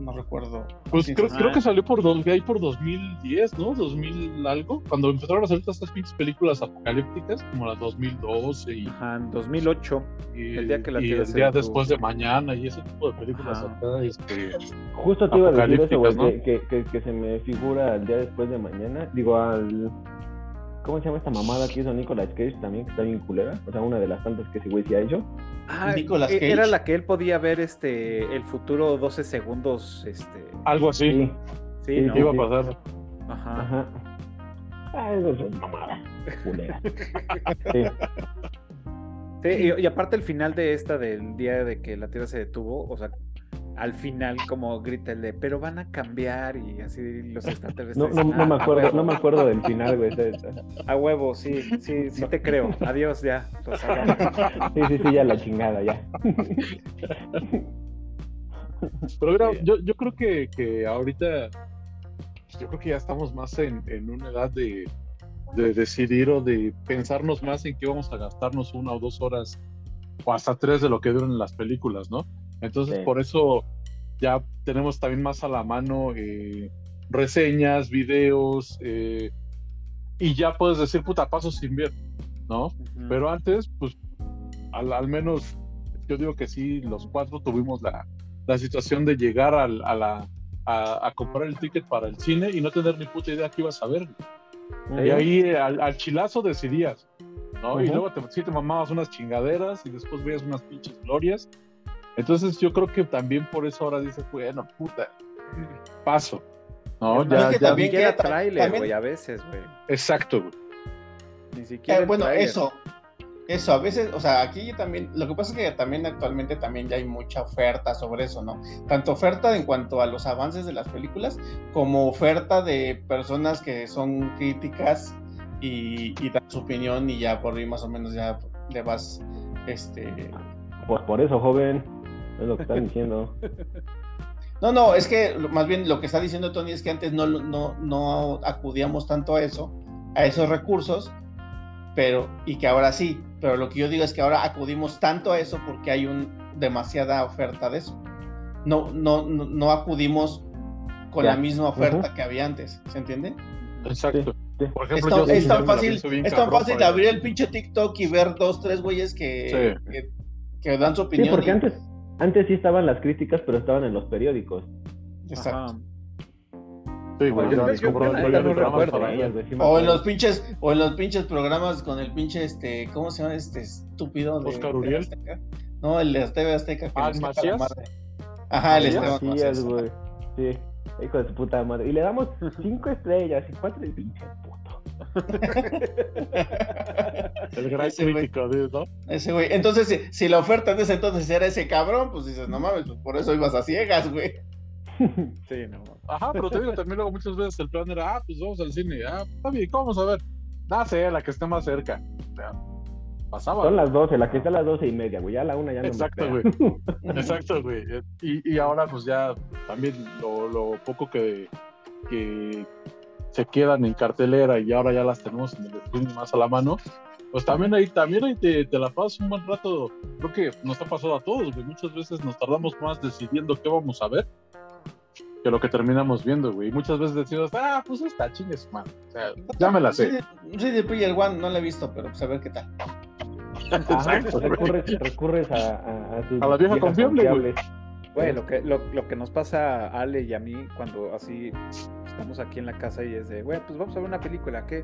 no recuerdo. Pues creo, creo que salió por, dos- de ahí por 2010, ¿no? 2000 algo. Cuando empezaron a hacer todas estas pinches películas apocalípticas, como las 2012 y, Ajá, en 2008. y El día que la y el día después de mañana y ese tipo de películas acá, este, Justo te iba a decir eso, güey, apocalípticas, que, que, que, se me figura al día después de mañana, digo, al, ¿Cómo se llama esta mamada que hizo Nicolas Cage también, que está bien culera? O sea, una de las tantas que ese güey sí ha hecho. Ah, Nicolas e- Cage. Era la que él podía ver este el futuro 12 segundos. Este, Algo así. Sí, sí, sí, ¿no? Iba a pasar. Ajá. ajá. Ah, eso es mamada. Culera. Sí. Sí, y, y aparte el final de esta del día de que la Tierra se detuvo, o sea, al final como grita el de, pero van a cambiar y así los extraterrestres. No, no, no me "Ah, acuerdo, huevo". no me acuerdo del final, güey. A huevo, sí, sí, sí te creo. Adiós ya. Los sí, sí, sí, ya la chingada, ya. Pero mira, yo, yo creo que, que ahorita, yo creo que ya estamos más en, en una edad de, de decidir o de pensarnos más en qué vamos a gastarnos una o dos horas o hasta tres de lo que duran las películas, ¿no? Entonces, Sí. por eso ya tenemos también más a la mano eh, reseñas, videos, eh, y ya puedes decir, puta, paso sin ver, ¿no? Ujú. Pero antes, pues, al, al menos, yo digo que sí, los cuatro tuvimos la, la situación de llegar al- a, la, a, a comprar el ticket para el cine y no tener ni puta idea qué ibas a ver. Y ahí al, al chilazo decidías, ¿no? Y Ujú. luego te, sí te mamabas unas chingaderas y después veías unas pinches glorias. Entonces yo creo que también por eso ahora dices, bueno, puta, paso. No, ya, es que ya- también Ni siquiera que ta- tráiler, también- güey, a veces, güey. exacto, güey. Ni siquiera. Eh, bueno, eso, eso, a veces, o sea, aquí yo también, lo que pasa es que también actualmente también ya hay mucha oferta sobre eso, ¿no? Tanto oferta en cuanto a los avances de las películas, como oferta de personas que son críticas y, y dan su opinión y ya por ahí más o menos ya le vas, este... Pues por eso, joven. Es lo que están diciendo. No, no, es que más bien lo que está diciendo Tony es que antes no, no, no acudíamos tanto a eso, a esos recursos, pero, y que ahora sí, pero lo que yo digo es que ahora acudimos tanto a eso porque hay un, demasiada oferta de eso. No, no, no, no acudimos con Ya. la misma oferta que había antes, ¿se entiende? Exacto. Sí. Por Es ejemplo, tan, es sí tan fácil, es tan fácil abrir el pinche TikTok y ver dos, tres güeyes que, Sí. que, que dan su Sí, opinión. porque y- antes, antes sí estaban las críticas, pero estaban en los periódicos. Exacto. Sí, güey, Yo- de no recuerdo, para ¿eh? Güey, sí O en los pinches, o en los pinches programas con el pinche este, ¿cómo se llama este estúpido de Oscar TV Uriel. Azteca? No, el de TV Azteca que Ah, ¿Macías? madre. Ajá, el. Esteban Macías, güey. Sí, hijo de su puta madre. Y le damos cinco estrellas y cuatro de pinche puto. El gran Ese güey. crítico, ¿no? Ese güey. Entonces, si, si la oferta de ese entonces era ese cabrón, pues dices, no mames, pues por eso ibas a ciegas, güey. Sí, no. Ajá, pero te digo, también luego muchas veces el plan era, ah, pues vamos al cine, ah, está bien, ¿cómo vamos a ver? No sé, la que esté más cerca. O sea, pasaba. Son las 12, la que está a las doce y media, güey. Ya a la una ya no Exacto, me güey. Exacto, güey. Y, y ahora, pues ya también lo, lo poco que, que se quedan en cartelera y ahora ya las tenemos en el streaming más a la mano, pues también ahí, también ahí te, te la pasas un buen rato. Creo que nos ha pasado a todos, güey. Muchas veces nos tardamos más decidiendo qué vamos a ver que lo que terminamos viendo, güey. Muchas veces decimos, ah, pues esta chingues, man. O sea, ya me la sé. Sí, de Player One no la he visto, pero pues a ver qué tal. Ajá, pues recurres, recurres a, a, a, tus A la vieja confiable, güey. Güey, lo que, lo, lo que nos pasa a Ale y a mí cuando así estamos aquí en la casa y es de, güey, pues vamos a ver una película, ¿qué?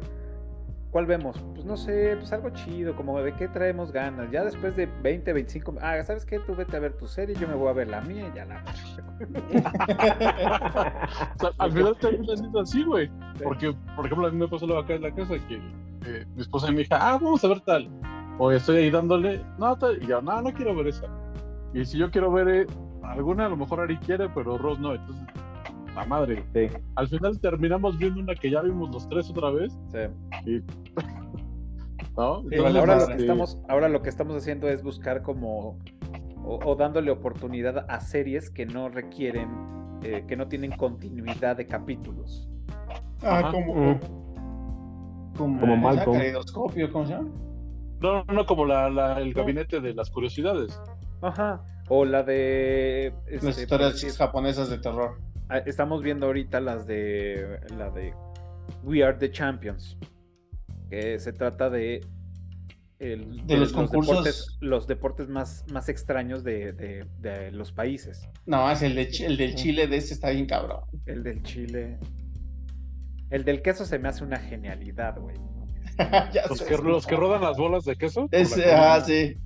¿Cuál vemos? Pues no sé, pues algo chido, como de qué traemos ganas. Ya después de 20, 25, ah, ¿sabes qué? Tú vete a ver tu serie, yo me voy a ver la mía y ya la... O sea, al final termina siendo así, güey. Porque, por ejemplo, a mí me pasó lo acá en la casa que eh, mi esposa y mi hija, ah, vamos a ver tal. O estoy ahí dándole, no. Y yo, no, no quiero ver esa. Y si yo quiero ver eh, alguna, a lo mejor Ari quiere, pero Ross no. Entonces, la madre. Sí. Al final terminamos viendo una que ya vimos los tres otra vez, Sí. ¿no? Sí, Entonces, vale, ahora, lo madre. que estamos, ahora lo que estamos haciendo es buscar como, o, o dándole oportunidad a series que no requieren, eh, que no tienen continuidad de capítulos. Ah, Ajá. como, Mm. como, Como. Malcolm. Caleidoscopio, ¿cómo se llama? No, no, no, como la, la- el gabinete de las curiosidades. Ajá. O la de... Las este, por historias decir, japonesas de terror. ah, estamos viendo ahorita las de la de We Are the Champions, que se trata de el- De los concursos. deportes, los deportes más, más extraños de, de- de los países. No, es el, de, Chi- el del Chile de este está bien cabrón. El del Chile. El del queso se me hace una genialidad, güey. Ya Los sé, que, los que rodan las bolas de queso. Ese, la ah, sí.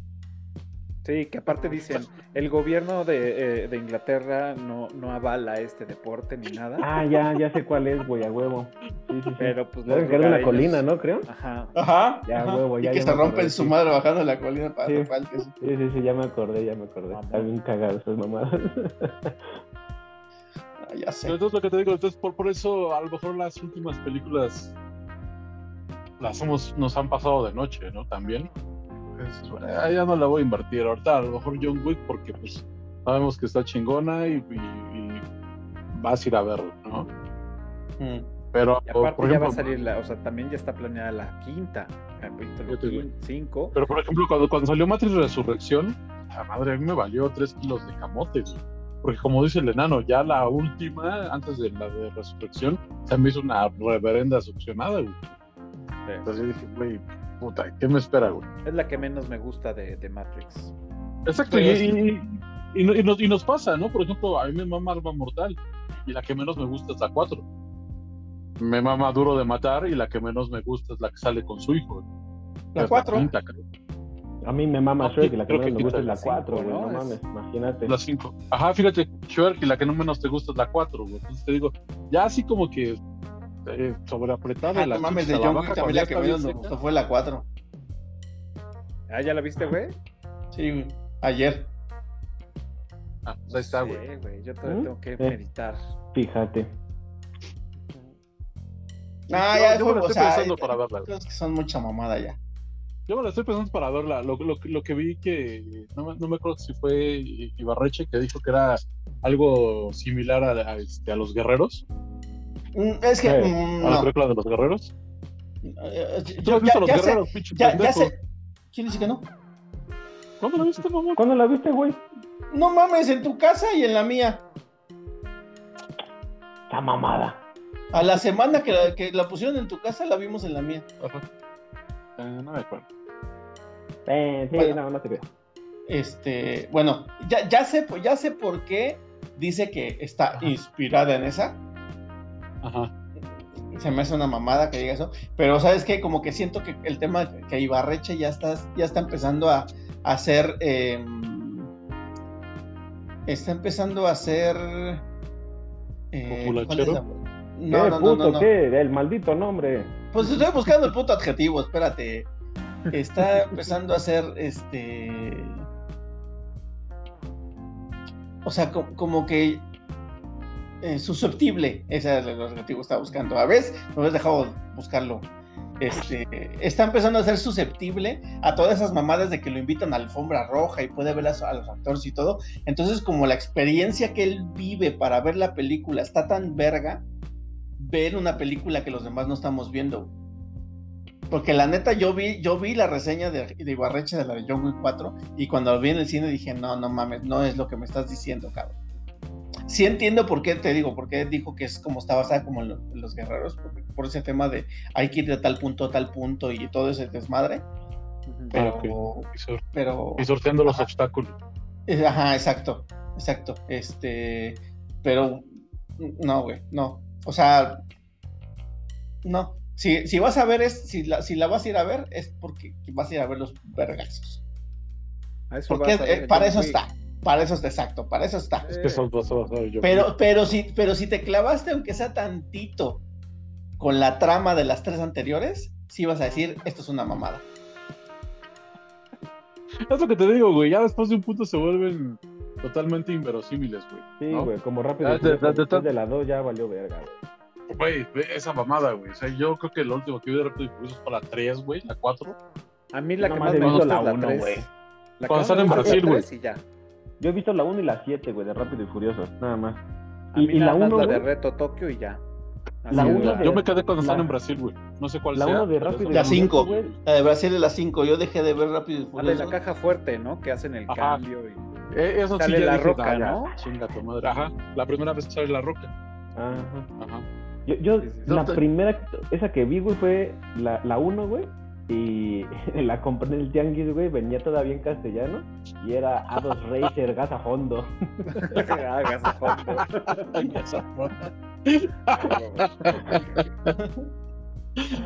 Sí, que aparte dicen, el gobierno de, eh, de Inglaterra no, no avala este deporte ni nada. Ah, ya, ya sé cuál es, güey, a huevo. Sí, sí, sí. Pero pues Debe que era una colina, ¿no? Creo. Ajá. Ajá. Ya, ajá. huevo, ya, y que ya se rompen su madre bajando la colina para Sí. tapar el queso. Sí, sí, sí, ya me acordé, ya me acordé. Mamón. Está bien cagado esas mamadas. Ah, ya sé. Pero Entonces lo que te digo, entonces por, por eso a lo mejor las últimas películas las hemos, nos han pasado de noche, ¿no? También. Entonces, bueno, ya no la voy a invertir ahorita, a lo mejor John Wick porque pues sabemos que está chingona y, y- y vas a ir a verlo, ¿no? Mm. Pero Y aparte por ya va a ejemplo, salir la, o sea, también ya está planeada la quinta, capítulo Fíjate, güey. 5. pero por ejemplo cuando, cuando salió Matrix Resurrección, la madre a mí me valió 3 kilos de camote. Porque como dice el enano, ya la última, antes de la de Resurrección, se me hizo una reverenda succionada, güey. Entonces yo dije, güey, puta, ¿qué me espera, güey? Es la que menos me gusta de, de Matrix. Exacto, y, y- y- y nos, y nos pasa, ¿no? Por ejemplo, a mí me mama Arma Mortal y la que menos me gusta es la 4. Me mama Duro de Matar y la que menos me gusta es la que sale con su hijo. La Es 4. quinta, creo. A mí me mama No, Shrek y la que menos que me gusta es la la 4, cinco, güey. ¿no? No Es- mames, imagínate. La 5. Ajá, fíjate, Shrek y la que no menos te gusta es la 4, güey. Entonces te digo, ya así como que eh, sobreapretada. Ah, la no mames, de John Wick también la que menos me bien gustó fue la 4. Ah, ¿ya la viste, güey? Sí, güey. Ayer. Ah, pues ahí está, Sí, güey. güey, yo todavía ¿Mm? tengo que Sí. meditar. Fíjate. Ah, ya yo me la estoy sea, pensando eh, para verla, güey. que son mucha mamada ya. Yo me la estoy pensando para verla. Lo, lo, lo que vi que, no, me- no me acuerdo si fue Ibarreche, que dijo que era algo similar a, a, este, a los guerreros, Es que. Mm, a la no. película de los guerreros. Eh, ¿Tú Yo, has visto ya, los ya sé, guerreros, pinche ya, ya sé. ¿Quién dice que no? ¿Cuándo lo viste, mamá? ¿Cuándo la viste, güey? No mames, en tu casa y en la mía. Esa mamada. A la semana que la, que la pusieron en tu casa, la vimos en la mía. Ajá. Eh, no me acuerdo. Eh, sí, Bueno. no, no te veo. Este, bueno, ya, ya sé, ya sé por qué dice que está Ajá. inspirada en esa. Ajá. Se me hace una mamada que diga eso. Pero sabes qué, como que siento que el tema que Ibarreche ya está, ya está empezando a, a hacer. eh, está empezando a hacer. eh, ¿cuál es ¿Populachero? la- ¿Qué No, no, no, puto no, no. qué? El maldito nombre. Pues estoy buscando el puto adjetivo, espérate. Está empezando a hacer este. O sea, co- como que. Eh, susceptible. Ese es adjetivo que buscando. A veces me habías dejado buscarlo. Este, está empezando a ser susceptible a todas esas mamadas de que lo invitan a alfombra roja y puede ver a, los actores y todo. Entonces, como la experiencia que él vive para ver la película está tan verga, ver una película que los demás no estamos viendo. Porque la neta, yo vi, yo vi la reseña de, de Ibarreche de la de John Wick 4 y cuando lo vi en el cine dije, no, no mames, no es lo que me estás diciendo, cabrón. Sí entiendo por qué te digo, por qué dijo que es como está basada como en, lo- en los guerreros, porque- por ese tema de hay que ir de tal punto a tal punto y todo ese desmadre, pero, Ah, ok. Y, pero, y sorteando los obstáculos. eh, ajá, exacto, exacto, este, pero, no, güey, no, o sea, no, si, si vas a ver, es, si la, si la vas a ir a ver, es porque vas a ir a ver los vergazos, porque vas a ver eh, para eso está, para eso está, exacto, para eso está. Es que son dos horas yo. Pero, pero, si, pero si te clavaste, aunque sea tantito, con la trama de las tres anteriores, sí vas a decir, esto es una mamada. Es lo que te digo, güey. Ya después de un punto se vuelven totalmente inverosímiles, güey. Sí, ¿no? güey, como rápido. Ah, de- de- de- después de la 2 ya valió verga, güey. Güey, esa mamada, güey. O sea, yo creo que lo último que vi de Rápido y Furioso fue la 3, güey, la 4. A mí la Yo que más me la es la uno, 3. güey. La que Cuando me en es Brasil, güey. 3 y ya. Yo he visto la 1 y la 7, güey, de Rápido y Furioso, nada más. A Y- mí y la nada más uno, la de güey. Reto Tokio y ya. La de uno la- de- Yo me quedé cuando la- están en Brasil, güey. No sé cuál La sea. uno de Rápido La y Furioso, 5, güey. la de Brasil es la 5, yo dejé de ver Rápido y Ah, de Furioso. la caja fuerte, ¿no? Que hacen el Ajá. cambio. Y... Eh, eso Sale sí, La dije, Roca, "Ah, ¿no? Chinga tu madre. Ajá. La primera vez que sale La Roca. Ajá. Ajá. Yo, yo Sí, sí, la No primera, esa que vi, güey, fue la, la 1, güey. Y la compré en el tianguis, güey, venía todavía en castellano. Y era A2 Racer, gas a fondo. Hagas a fondo.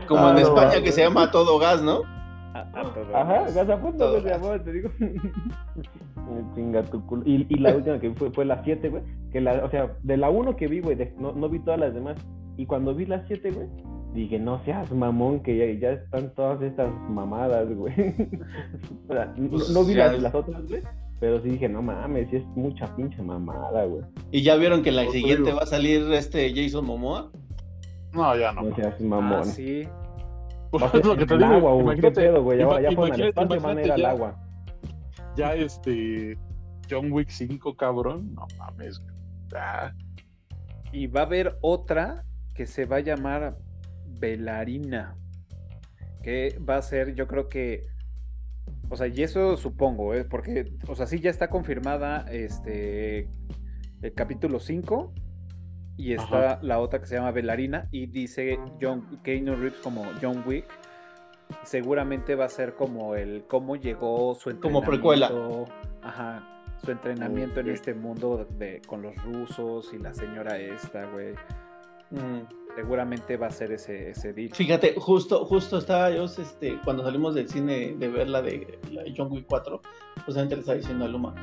Como en Ah, España que se llama todo gas, ¿no? A- a todo Ajá, gas. gas a que se llamó, te digo. Chinga tu culo. Y, y la última que fue, fue la 7, güey. Que la, o sea, de la 1 que vi, güey, de- no, no vi todas las demás. Y cuando vi la 7, güey, dije, no seas mamón, que ya, ya están todas estas mamadas, güey. o sea, no, Pues, no vi ya- las, las otras, güey. Pero sí dije, no mames, sí es mucha pinche mamada, güey. Y ya vieron que la siguiente digo. va a salir este Jason Momoa. No, ya no. No seas mamón. Ah, sí. Pues es lo que te el digo. agua, güey, ¿qué imagínate, pedo, güey? Ya, ya fueron al imagínate- espacio, van a ir al agua. ya este John Wick 5, cabrón. No mames. Ah, Y va a haber otra que se va a llamar Belarina. Que va a ser, yo creo que. O sea, y eso supongo, ¿eh? Porque, o sea, sí ya está confirmada este. El capítulo 5. Y está la otra que se llama Belarina. Y dice John Keanu Reeves como John Wick. Seguramente va a ser como el cómo llegó su Como entrenamiento. precuela. Ajá. Su entrenamiento en este mundo de, con los rusos y la señora esta, güey. Mm. Seguramente va a ser ese, ese deal. Fíjate, justo, justo estaba yo, este, cuando salimos del cine de ver la de, la de John Wick 4, justamente le estaba diciendo a Luma.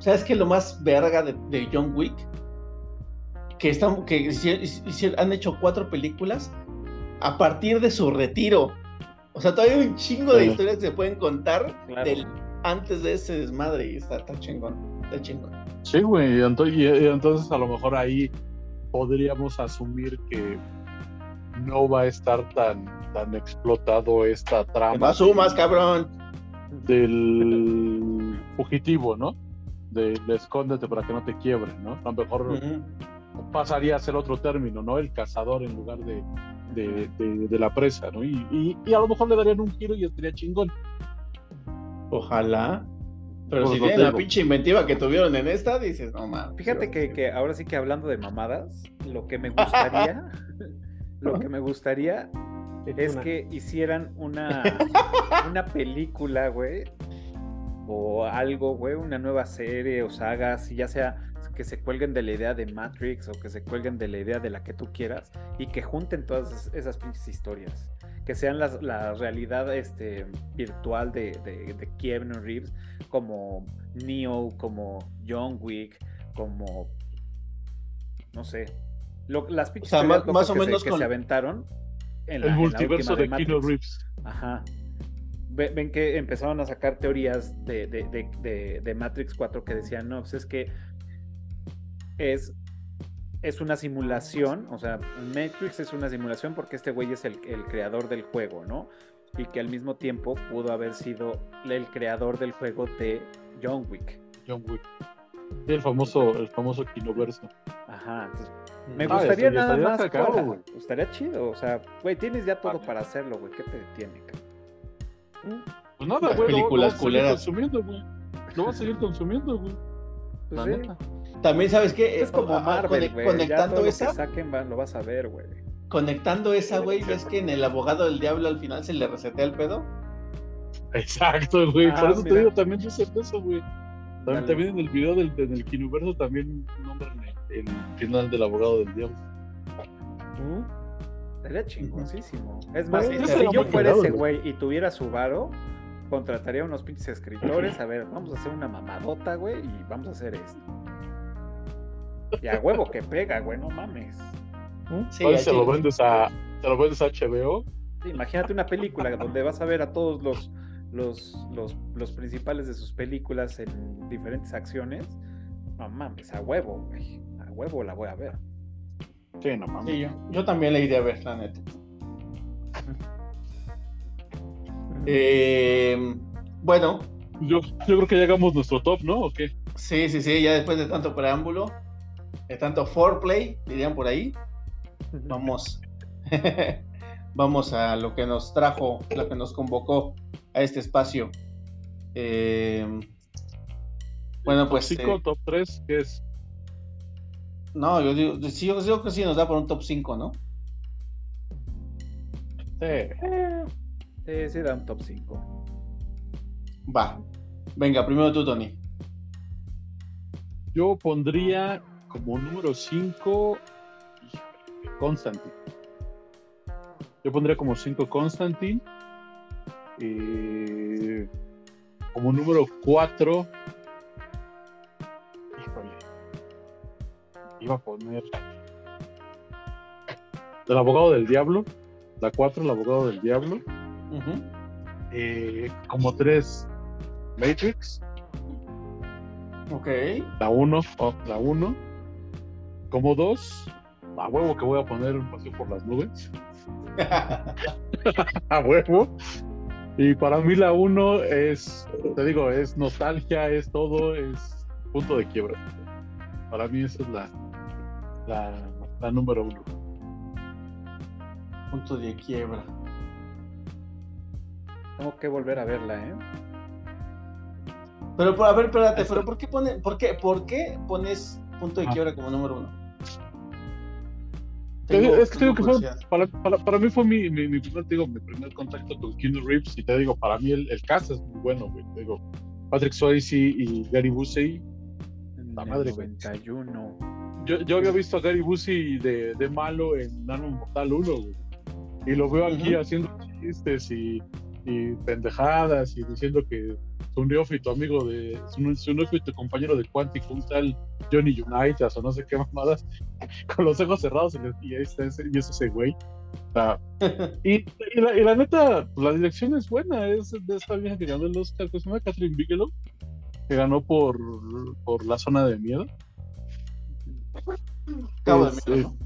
¿Sabes que lo más verga de, de John Wick? Que, están, que han hecho cuatro películas a partir de su retiro. O sea, todavía hay un chingo de Sí. historias que se pueden contar Claro. del, antes de ese desmadre y está, está chingón, está chingón. Sí, güey. y ento- y- y entonces a lo mejor ahí podríamos asumir que no va a estar tan, tan explotado esta trama más sumas, cabrón. del fugitivo, ¿no? De, de escóndete para que no te quiebren, ¿no? A lo mejor pasaría a ser otro término, ¿no? El cazador en lugar de, de, de- de la presa, ¿no? Y, y- y a lo mejor le darían un giro y estaría chingón. Ojalá. Pero Pues si tienen la pinche inventiva que tuvieron en esta, dices, no mames. Fíjate que, que ahora sí que hablando de mamadas, lo que me gustaría, lo que me gustaría es una- que hicieran una, una película, güey, o algo, güey, una nueva serie o saga, si ya sea que se cuelguen de la idea de Matrix o que se cuelguen de la idea de la que tú quieras y que junten todas es- esas pinches historias. Que sean las- la realidad este, virtual de, de, de Keanu Reeves, como Neo, como John Wick, como. No sé. Lo- las pinches sea, teorías más- más locas o que, menos se, que con- se aventaron en la, El en la multiverso de Keanu Matrix. Reeves. Ajá. Ve- Ven que empezaron a sacar teorías de, de- de- de- de Matrix 4 que decían, no, pues es que es, es una simulación, o sea, Matrix es una simulación porque este güey es el, el creador del juego, ¿no? Y que al mismo tiempo pudo haber sido el creador del juego de John Wick. John Wick. Sí, el famoso, el famoso Kinoverso. Ajá, entonces me Ah, gustaría eso nada más. güey. Estaría chido, o sea, güey, tienes ya todo Ah. para hacerlo, güey, ¿qué te detiene, cabrón? Pues nada, Las güey. lo- lo películas vas a seguir culeras. consumiendo, güey. Lo vas a seguir consumiendo, güey. Pues La sí. neta. También, ¿sabes qué? Es como Ah, ah, Marvel. Ya Conectando lo esa, que saquen va- lo vas a ver, güey. conectando esa, güey, ves que en el abogado del diablo al final se le resetea el pedo. Exacto, güey. Ah, Por eso mira. te digo, también yo sé eso, güey. También, en el video del, del Kinoverso también nombran el, el final del abogado del diablo. ¿Mm? Sería chingoncísimo. Es más, si yo fuera ese güey. y tuviera su varo, contrataría a unos pinches escritores. A ver, vamos a hacer una mamadota, güey, y vamos a hacer esto. Y a huevo que pega, güey, no mames. ¿Mm? Sí, se lo vendes a, se lo vendes a HBO. Sí, Imagínate una película donde vas a ver a todos los, los, los, los principales de sus películas en diferentes acciones. No mames, a huevo, güey. A huevo la voy a ver. Sí, no mames. Sí, yo, yo también la iría a ver, la neta. Eh, bueno, Yo, yo creo que ya hagamos nuestro top, ¿no? ¿O qué? sí, sí, sí, ya después de tanto preámbulo, de tanto foreplay, dirían por ahí, vamos, vamos a lo que nos trajo, lo que nos convocó a este espacio. Eh, bueno, pues, Cinco, eh, top 3, ¿qué es? no, yo digo, yo creo que sí nos da por un top 5, ¿no? Sí. Sí, sí, da un top 5. Va, venga, primero tú, Tony. Yo pondría como número 5 Constantine. Yo pondría como 5 Constantine. Eh, como número 4. Híjole. Iba a poner. El abogado del diablo. La 4, el abogado del diablo. Ujú. Eh, como 3, Matrix. Ok. La 1, la 1. Como 2, a huevo que voy a poner un paseo por las nubes. a huevo. Y para mí la 1 es, te digo, es nostalgia, es todo, es punto de quiebra. Para mí esa es la, la, número 1. Punto de quiebra. Tengo que volver a verla, ¿eh? Pero, a ver, espérate, pero ¿por qué, pone, por, qué, ¿por qué pones punto de ah. quiebra como número 1? Es que tengo que fue, para, para, para, mí fue mi, mi, primer, digo, mi primer contacto con Keanu Reeves y te digo, para mí el, el cast es muy bueno, güey. Te digo, Patrick Swayze y Gary Busey. En la madre, 91. Güey. Yo, yo había visto a Gary Busey de, de malo en Nano Mortal 1, güey. Y lo veo aquí haciendo chistes y y pendejadas y diciendo que su neófito amigo de su, su neófito compañero de Quantic, un tal Johnny Unitas o no sé qué mamadas, con los ojos cerrados y, ahí está ese, y es ese güey. Y, y la, y la neta, pues, la dirección es buena, es de esta vieja que ganó el Oscar, que se llama Catherine Bigelow, que ganó por, por La Zona de Miedo. Cabo de Es, miedo, eh, ¿no?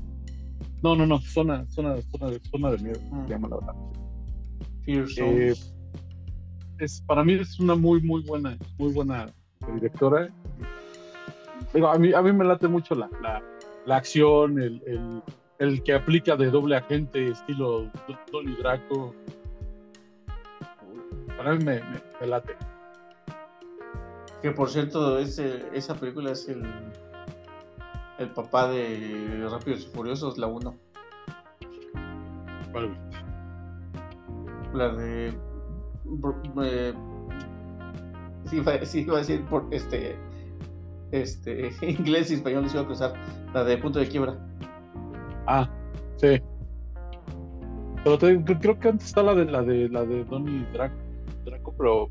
No, no, no, zona, zona, zona, de, zona de miedo, Mm. se llama la verdad. Eh. Es, para mí es una muy, muy buena, muy buena directora. Digo, a mí, a mí me late mucho la, la, la acción, el, el, el que aplica de doble agente, estilo Donnie Draco. Para mí me, me, me late. Que por cierto, ese, esa película es el, el papá de Rápidos y Furiosos, la 1. Vale. La de. eh, sí, iba, iba a decir por este. Este. Inglés y español les iba a cruzar. La de Punto de Quiebra. Ah, sí. Pero te creo- que antes está la de la de la de Donnie Draco, Draco pero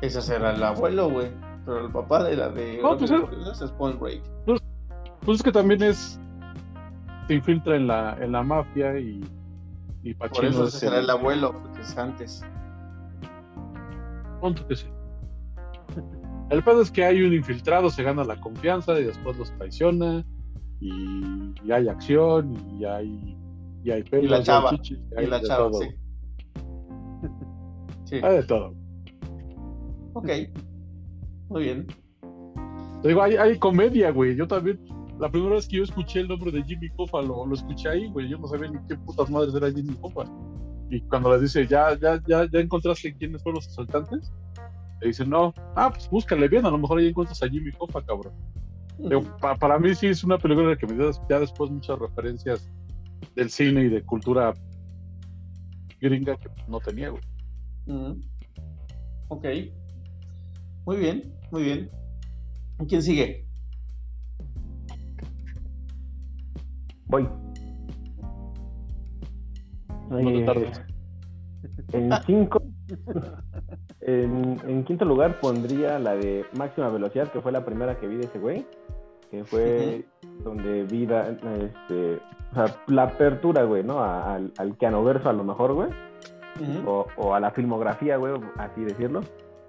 Ese será el abuelo, güey. Pero el papá de la de No, pues, es Point Break. pues es que también es se infiltra en la en la mafia y y Por eso será el abuelo, porque es antes. Punto que sí. El pedo es que hay un infiltrado, se gana la confianza y después los traiciona y, y hay acción y hay y hay pelos, la hay chava, chichis, Y hay la de chava, todo. sí. Sí, Hay de todo. ok. Muy bien. Te digo, hay, hay comedia, güey. Yo también, la primera vez que yo escuché el nombre de Jimmy Hoffa, lo, lo escuché ahí, güey. Yo no sabía ni qué putas madres era Jimmy Hoffa. Y cuando les dice, ¿ya, ya, ya, ya encontraste quiénes fueron los asaltantes? Le dicen, no. Ah, pues búscale bien, a lo mejor ahí encuentras a Jimmy Hoffa, cabrón. Para mí sí es una película que me dio ya después muchas referencias del cine y de cultura gringa que no tenía, güey. Ujú. Ok. Muy bien, muy bien. ¿Quién sigue? Voy. No te Eh, tardes. En cinco. En, en quinto lugar pondría la de máxima velocidad, que fue la primera que vi de ese güey. Que fue donde vi la, este, o sea, la apertura, güey, ¿no? A- al, al Verso a lo mejor, güey. O a la filmografía, güey, así decirlo.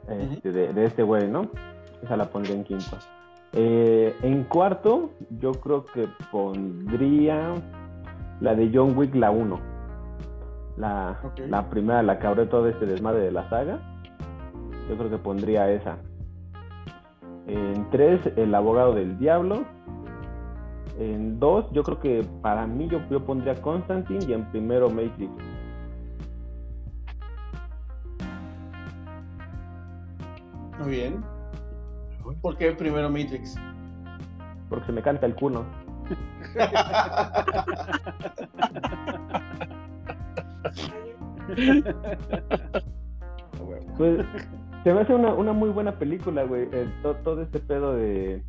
este, de, de este güey, ¿no? Esa la pondría en quinto. Eh, en cuarto, yo creo que pondría la de John Wick, la 1. La, la primera, la que abrió todo este desmadre de la saga. Yo creo que pondría esa. En tres, El abogado del diablo. En dos, yo creo que para mí yo, yo pondría Constantine y en primero Matrix. Muy bien. ¿Por qué primero Matrix? Porque se me canta el culo. Pues se me hace una, una muy buena película, güey. Eh, to- todo este pedo de,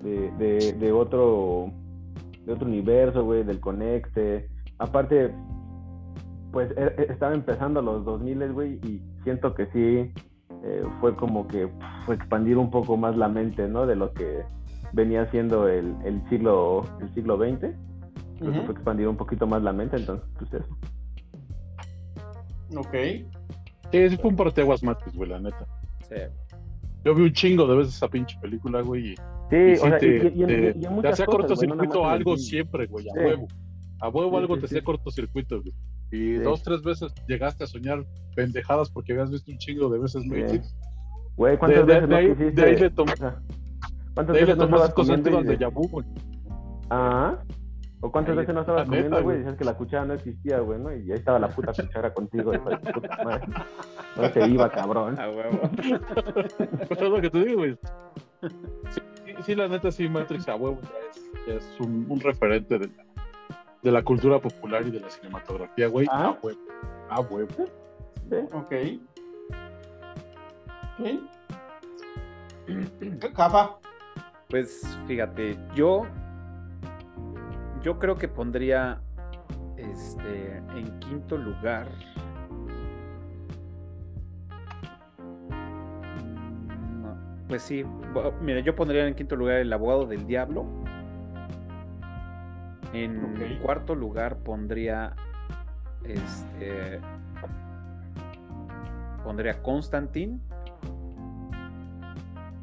de, de, de otro de otro universo, güey, del conecte. Aparte, pues e- e- estaba empezando los 2000, güey, y siento que sí eh, fue como que fue expandir un poco más la mente, ¿no? De lo que venía siendo el, el siglo el siglo XX. Creo que fue expandir un poquito más la mente, entonces, pues eso. Ok. Sí, sí fue un parteaguas Matrix, güey, la neta. Sí. Yo vi un chingo de veces esa pinche película, güey, y, Sí, y o sea, te, y, y- y en- te- y en te muchas hacía cortocircuito más algo siempre, güey, a Sí. huevo. A huevo Sí, algo sí, te sí. hacía cortocircuito, güey. Y Sí. dos, tres veces llegaste a soñar pendejadas porque habías visto un chingo de veces Matrix. Güey, ¿cuántas de- veces de no ahí, de ahí le, tom- o sea, ¿Cuántas de ahí le veces no tomaste estabas cosas de de- Yabu, güey. Ajá. ¿O cuántas Ahí, veces no estabas neta, comiendo, güey? Decías que la cuchara no existía, güey, ¿no? Y ahí estaba la puta cuchara contigo, hijo de tu puta madre. No se iba, cabrón. A huevo. Pues es lo que te digo, güey. Sí, sí, sí, la neta, sí, Matrix a huevo ya es, ya es un, un referente de la, de la cultura popular y de la cinematografía, güey. Ah. A huevo. A huevo. Sí. Ok. Ok. Capa. Pues fíjate, yo yo creo que pondría este en quinto lugar. Mm, no, Pues sí, mira, yo pondría en quinto lugar el abogado del diablo. En cuarto lugar pondría este pondría Constantine.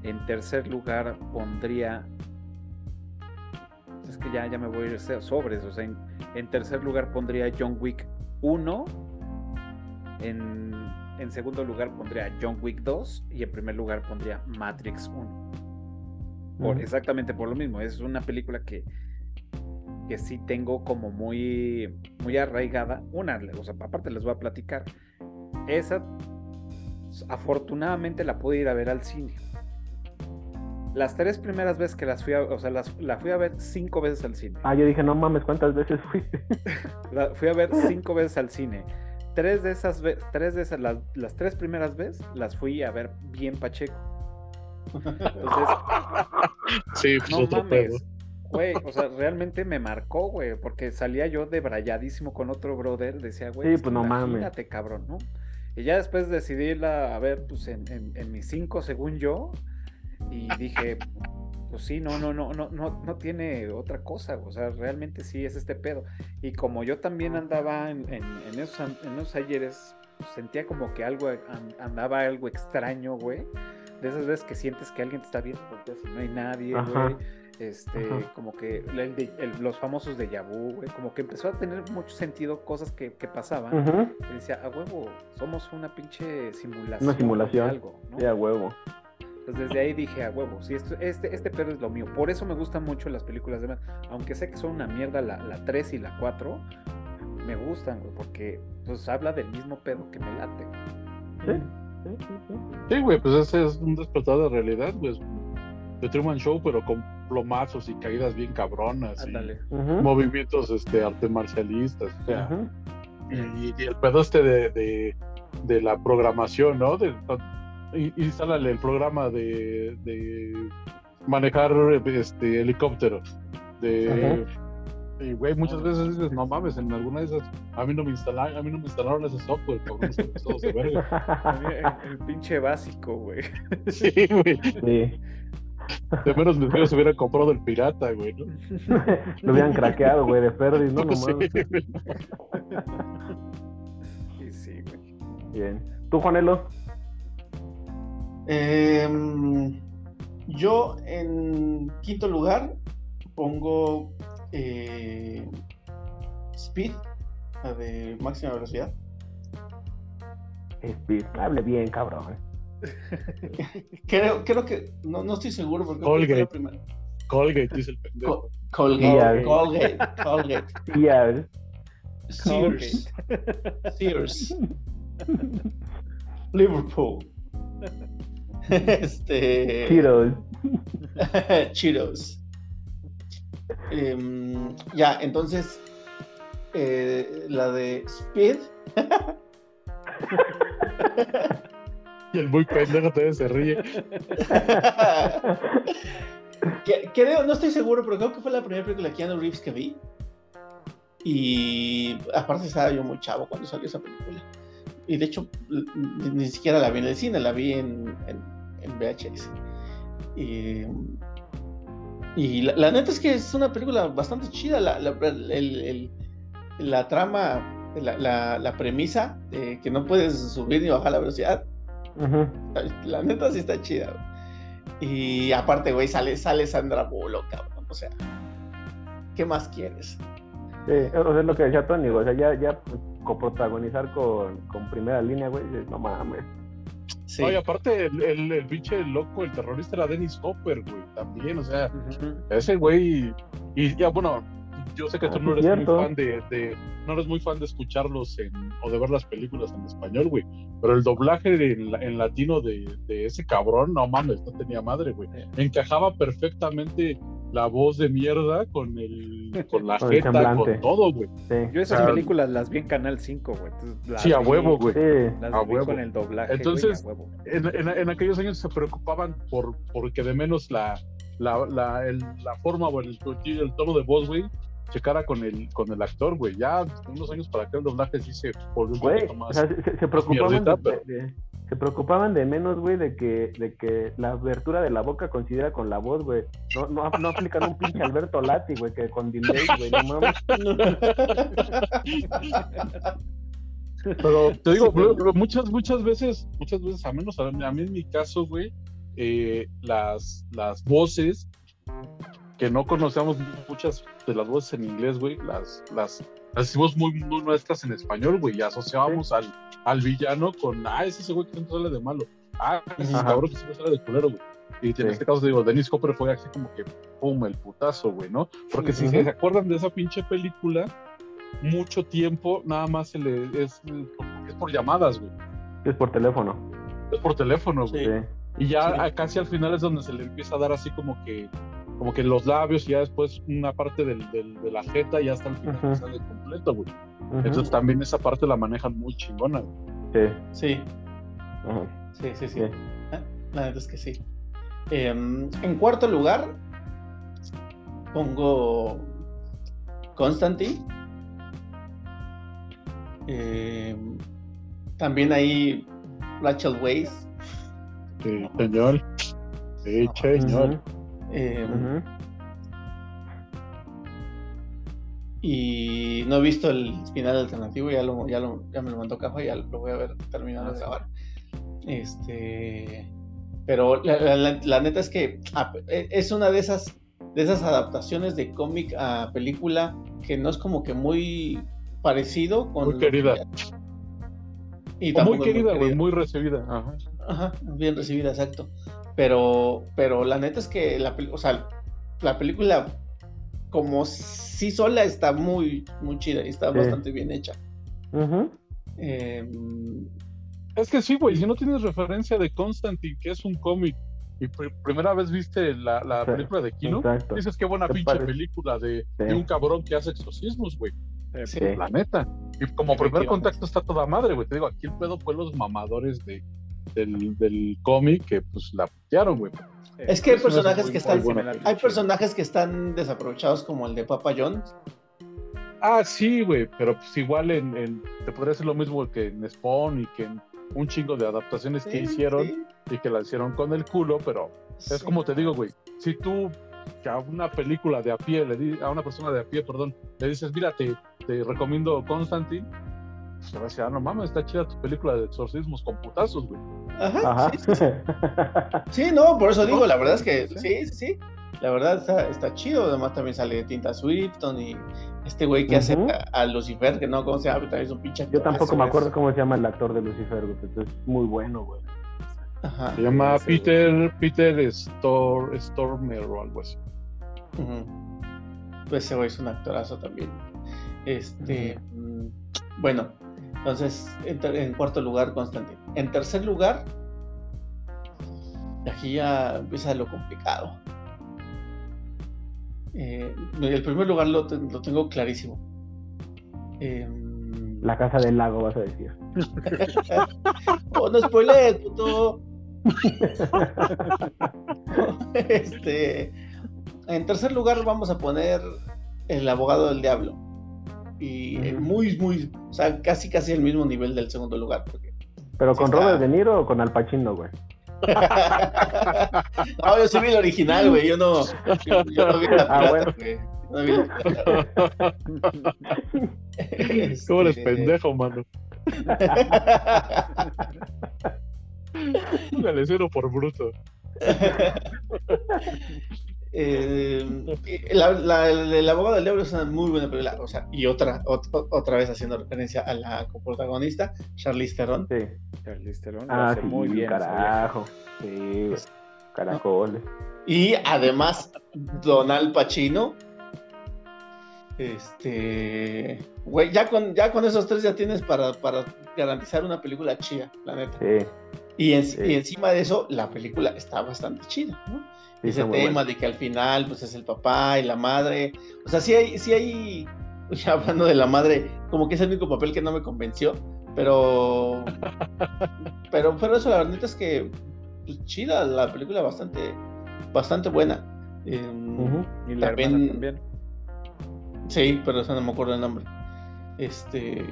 En tercer lugar pondría. Es que ya, ya me voy a ir sobres. O sea, en, en tercer lugar pondría John Wick 1. En, en segundo lugar pondría John Wick 2. Y en primer lugar pondría Matrix 1. Por, exactamente por lo mismo. Es una película que, que sí tengo como muy, muy arraigada. Una, o sea, aparte les voy a platicar. Esa, afortunadamente, la pude ir a ver al cine. Las tres primeras veces que las fui a, o sea, las, la fui a ver cinco veces al cine. Ah, yo dije, no mames, ¿cuántas veces fuiste? La fui a ver cinco veces al cine. Tres de esas, tres de esas, las, las tres primeras veces las fui a ver bien Pacheco. Entonces, Sí, pues no otro pedo. Güey, o sea, realmente me marcó, güey, porque salía yo debrayadísimo con otro brother, decía, güey, Sí, pues, no mames. cabrón, ¿no? Y ya después decidí irla a ver, pues, en, en, en mis cinco, según yo, y dije, pues sí, no, no, no, no, no, no tiene otra cosa, o sea, realmente sí es este pedo. Y como yo también andaba en, en, en esos, en esos ayeres, pues, sentía como que algo an- andaba algo extraño, güey. De esas veces que sientes que alguien te está viendo, porque así no hay nadie, Ajá. güey. Este, Ajá. como que el de- el- los famosos de Yabu, güey, como que empezó a tener mucho sentido cosas que, que pasaban. Y decía, a huevo, somos una pinche simulación. Una simulación. de algo, ¿no? Sí, a huevo. Entonces desde ahí dije, a huevo, sí, esto, este, este pedo es lo mío. Por eso me gustan mucho las películas de Batman. Aunque sé que son una mierda la, la 3 y la 4, me gustan, güey, porque pues habla del mismo pedo que me late. güey. Sí, sí, sí, sí. Sí, güey, pues ese es un despertar de realidad, güey. De Truman Show, pero con plomazos y caídas bien cabronas. y movimientos este, arte marcialistas. O sea, y, y el pedo este de, de, de la programación, ¿no? De, instálale el programa de, de manejar este, helicópteros. De, y, güey, muchas veces dices, no mames, en alguna de esas, a mí no me instalaron, a mí no me instalaron ese software, cabrón, pasados de verga. El, el pinche básico, güey. Sí, güey. Sí. De menos mis amigos se hubieran comprado el pirata, güey, ¿no? Lo hubieran craqueado, güey, de Ferdi, no, no Sí, güey. Y sí, güey. Bien. ¿Tú, Juanelo? Em, yo en quinto lugar pongo eh, Speed, la de máxima velocidad. Speed. Hable bien, cabrón. Creo, creo que, no, no estoy seguro porque que fue la Colgate. Colgate dice el pendejo. Colgate. Colgate, Colgate, Tía. Sears, Sears, Liverpool. Este. Cheetos. Cheetos. Em, ya, entonces, eh, la de Speed. El muy pendejo todavía se ríe. Creo, no estoy seguro, pero creo que fue la primera película de Keanu Reeves que vi. Y aparte estaba yo muy chavo cuando salió esa película. Y de hecho, ni, siquiera la vi en el cine, la vi en, VHS. Y, y la, neta es que es una película bastante chida. La, la, la trama, la, premisa de que no puedes subir ni bajar la velocidad. La neta sí está chida. Y aparte, güey, sale, sale Sandra Bullock, cabrón. O sea, ¿qué más quieres? Sí, o sea, es lo que decía Tony, o sea, ya, ya coprotagonizar con, con primera línea, güey, no mames. Sí. Oye, aparte, el, el, el, pinche loco, el terrorista era Dennis Hopper, güey, también, o sea, ese güey, y ya, bueno, yo sé que tú no eres muy fan de, no eres muy fan de escucharlos en, o de ver las películas en español, güey. Pero el doblaje en, latino de, ese cabrón, no mames, no tenía madre, güey. Encajaba perfectamente la voz de mierda con el con la jeta, con todo, güey. Yo esas películas las vi en Canal 5, güey. Sí, a huevo, güey. Las a vi huevo. con el doblaje. Entonces, En, aquellos años se preocupaban por porque de menos la la, la, la forma o el, el tono de voz, güey, checara con el, con el actor, güey. Ya unos años para que el doblaje sí se volvió un poquito más. se, preocupaban de, se preocupaban de menos, güey, de que, de que la abertura de la boca considera con la voz, güey. No, no, no aplican un pinche Alberto Lati, güey, que con delay, güey, no mames. Pero te digo, muchas, muchas veces, muchas veces, a menos a mí, en mi caso, güey, eh, las, las voces que no conocíamos muchas de las voces en inglés, güey, las, las, las hicimos muy, muy nuestras en español, güey, y asociábamos al, al villano con, ah, ese güey que siempre sale de malo, ah, ese cabrón que siempre sale de culero, güey. Y en este caso, digo, Dennis Hopper fue así como que, pum, el putazo, güey, ¿no? Porque si se acuerdan de esa pinche película, mucho tiempo nada más se le, es, es por llamadas, güey. Es por teléfono. Es por teléfono, güey. Sí. Y ya casi al final es donde se le empieza a dar así como que como que los labios y ya después una parte del, de la jeta y hasta el final sale completo, güey. Entonces también esa parte la manejan muy chingona, Sí. Sí. Sí, sí, sí. Ah, la verdad es que sí. Em, en cuarto lugar, pongo Constantine. Em, también ahí Rachel Weisz. Sí, señor. Sí, señor. Em, y no he visto el final alternativo, ya, lo, ya, lo, ya me lo mandó Caja, ya lo voy a ver terminado de ah, grabar. Este, pero la, neta es que ah, e, es una de esas, de esas adaptaciones de cómic a película que no es como que muy parecido con... Muy querida. Y muy querida, muy, recibida. Ajá, bien recibida, exacto. Pero, pero la neta es que la, o sea, la película como sí sola está muy, muy chida y está bastante bien hecha. Em, es que sí, güey, si no tienes referencia de Constantine, que es un cómic, y primera vez viste la, película de Kino, dices qué buena pinche película de, un cabrón que hace exorcismos, güey. Sí. La neta. Y como primer contacto está toda madre, güey. Te digo, aquí el pedo fue los mamadores de, del, del cómic que pues la putearon, güey. Es que hay personajes que están. Hay personajes que están desaprovechados como el de Papa Jones. Ah, sí, güey, pero pues igual en, te podría hacer lo mismo que en Spawn y que en un chingo de adaptaciones que hicieron y que la hicieron con el culo, pero es como te digo, güey, si tú a una película de a pie, le a una persona de a pie, perdón, le dices, mira, te, te recomiendo Constantine, se va a decir, ah, no mames, está chida tu película de exorcismos con putazos, güey. Ajá. Sí, no, por eso digo, la verdad es que sí, sí, sí. La verdad está, está chido. Además, también sale Tinta Swifton y este güey que hace a, Lucifer, que no, ¿cómo se llama? También es un pinche. Yo tampoco me acuerdo cómo se llama el actor de Lucifer, güey. Entonces, es muy bueno, güey. Ajá. Se llama Peter, Peter Stor, Stormer o algo así. Pues ese güey es un actorazo también. Este, mm, bueno, entonces, en, cuarto lugar, Constantine. En tercer lugar, aquí ya empieza lo complicado. Eh, el primer lugar lo, tengo clarísimo. Em, La casa del lago, vas a decir. oh, no spoiler, puto. este, en tercer lugar vamos a poner El abogado del diablo. Y eh, muy, muy, o sea, casi, casi el mismo nivel del segundo lugar. porque- ¿Pero Sí con está. Robert De Niro o con Al Pacino, güey? no, yo sí vi el original, güey, yo no, yo, yo no vi la Ah, pirata, bueno. güey. No vi la pirata. ¿Cómo eres Este, pendejo, mano? Póngale cero por bruto. Eh, la, la, el abogado del diablo es una muy buena película, o sea, y otra, ot- otra vez haciendo referencia a la coprotagonista, Charlize Theron. Sí. Charlize Theron lo Ah, hace sí, muy bien. carajo. Sí. Caracoles. Y además, Donald Pacino. Este. Güey, ya con, ya con esos tres ya tienes para, para garantizar una película chida, la neta. Sí. Y, en- Sí. y encima de eso, la película está bastante chida, ¿no? Sí, Ese tema de que al final, pues es el papá y la madre. O sea, sí hay, sí hay. Ya hablando de la madre, como que es el único papel que no me convenció. Pero. pero, pero eso, la verdad es que. Pues chida, la película bastante. Bastante buena. Em. Y la También- también. Sí, pero eso no me acuerdo el nombre. Este.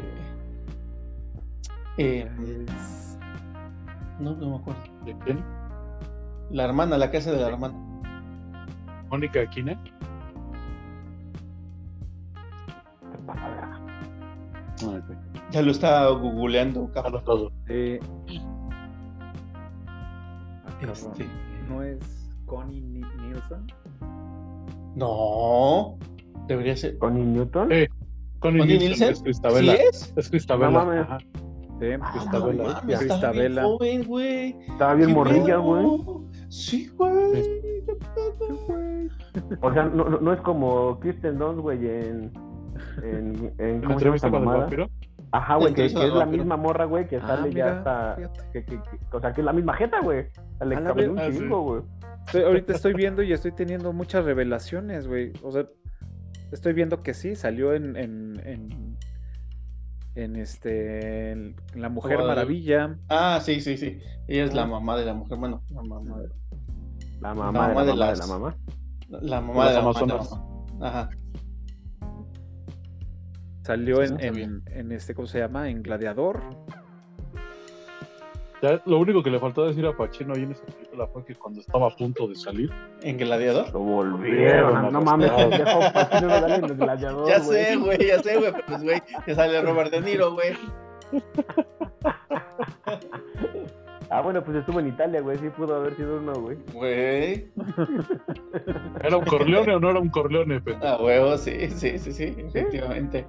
eh, Es- no, no me acuerdo. ¿De quién? La hermana, la casa de la hermana. Mónica Aquina. Ya lo está googleando, cabrón. todo. eh. Este, ¿No es Connie Ni- Nielsen? No, debería ser. ¿Connie Newton? Eh, Connie ¿Connie Nielsen, Nielsen? Es ¿Sí Cristabela. es? Es Cristabela. No Ah, Cristabela. no mames, está bien joven, güey. Estaba bien ¿Qué morrilla, güey. Sí, güey. ¿Qué pedo, güey? O sea, no, es como Kristen Dunst, güey, en... En, en ¿En ¿Cómo se llama esta mamada? vampiro? Ajá, güey, que, es la misma morra, güey, que Ah, sale ya mira, hasta... Que, que, que- o sea, que es la misma jeta, güey. Le un ah, sí. chingo, güey. Estoy- ahorita estoy viendo y estoy teniendo muchas revelaciones, güey. O sea, estoy viendo que sí, salió en, en, en, en este en La Mujer. Maravilla. Ah, sí, sí, sí. Ella es la mamá de la mujer. Bueno, la mamá de La mamá, mamá de, la de mamá las- de la mamá. la mamá de la mamá. Ajá. Salió en, en, este, ¿cómo se llama? En Gladiador. Ya, lo único que le faltó decir a Pacino ahí en esa película fue que cuando estaba a punto de salir, ¿En Gladiador? Lo volvieron. No mames, pendejo. En el gladiador, Ya sé, güey, ya sé, güey. pero Pues, güey, te sale Robert De Niro, güey. Ah, bueno, pues estuvo en Italia, güey. Sí pudo haber sido uno, güey. Güey. ¿era un Corleone o no era un Corleone? pendejo? A huevo, sí, sí, sí, sí, efectivamente.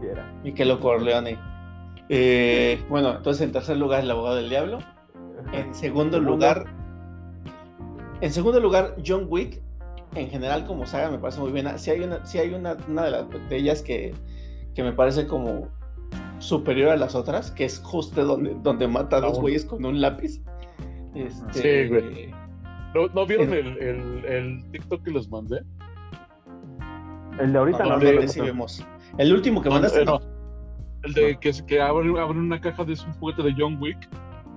Sí era. Michelo Corleone. Eh, bueno, entonces en tercer lugar el abogado del diablo. En Segundo. lugar, en segundo lugar, John Wick. En general, como saga, me parece muy buena. Sí hay una, sí hay una, una de, las, de ellas que, que me parece como superior a las otras, que es justo donde, donde mata a dos güeyes con un lápiz. Este, Sí, güey. ¿No, no vieron el, el, el TikTok que les mandé? El de ahorita no, no, lo sí vemos. El último que No, mandaste, eh, no. no. El de que, que abre, abre una caja de un juguete de John Wick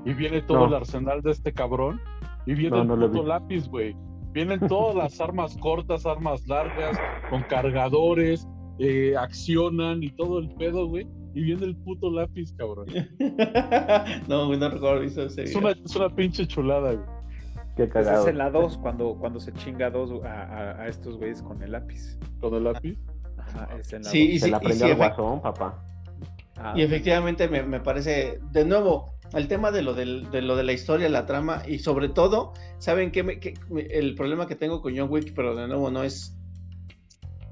y viene todo No. el arsenal de este cabrón y viene No, el no puto vi. lápiz, güey. Vienen todas las armas cortas, armas largas, con cargadores, eh, accionan y todo el pedo, güey. Y viene el puto lápiz, cabrón. no, güey, no recuerdo eso Es una, es una pinche chulada, güey. Qué Esa cagado. es en la 2, cuando, cuando se chinga a dos a, a- a estos güeyes con el lápiz. Con el lápiz. Ajá, es en la Sí, y. Se sí, la y prendió sí, al efe- guasón, papá. Ah, Y efectivamente me, me parece, de nuevo, el tema de lo, del- de lo de la historia, la trama y sobre todo, ¿saben qué? Me- qué- me- el problema que tengo con John Wick, pero de nuevo no es,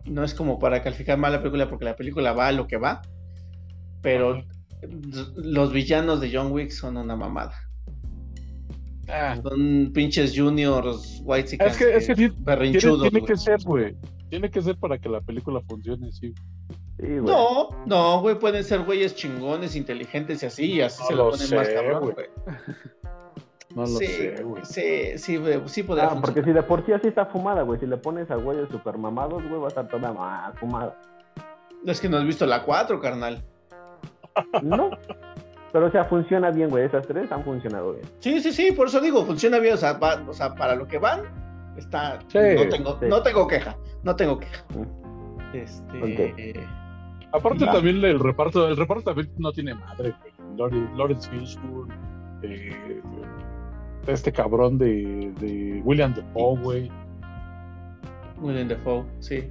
no es como para calificar mal la película porque la película va a lo que va, pero los villanos de John Wick son una mamada. Ah, Son pinches juniors, white Es que- es que tiene- tiene, berrinchudos. tiene güey. que ser, güey. Tiene que ser para que la película funcione, sí. Sí, güey. No, no, güey, pueden ser güeyes chingones, inteligentes y así, y así No se lo lo ponen sé, más cabrón, güey. güey. No lo sí, sé, güey. sí, sí, güey, sí podría Ah, porque si de por sí así está fumada, güey. Si le pones a güeyes super mamados, güey, va a estar toda más fumada. Es que no has visto la 4, carnal. No. Pero, o sea, funciona bien, güey. Esas tres han funcionado bien. Sí, sí, sí, por eso digo, funciona bien, o sea, va- o sea para lo que van, está, Sí, no, tengo, sí. no tengo queja, no tengo queja. Este, Ok. Aparte también el reparto, el reparto también no tiene madre, güey. Lawrence- Fishburne, eh, este cabrón de, de William Defoe, güey. William Defoe, sí.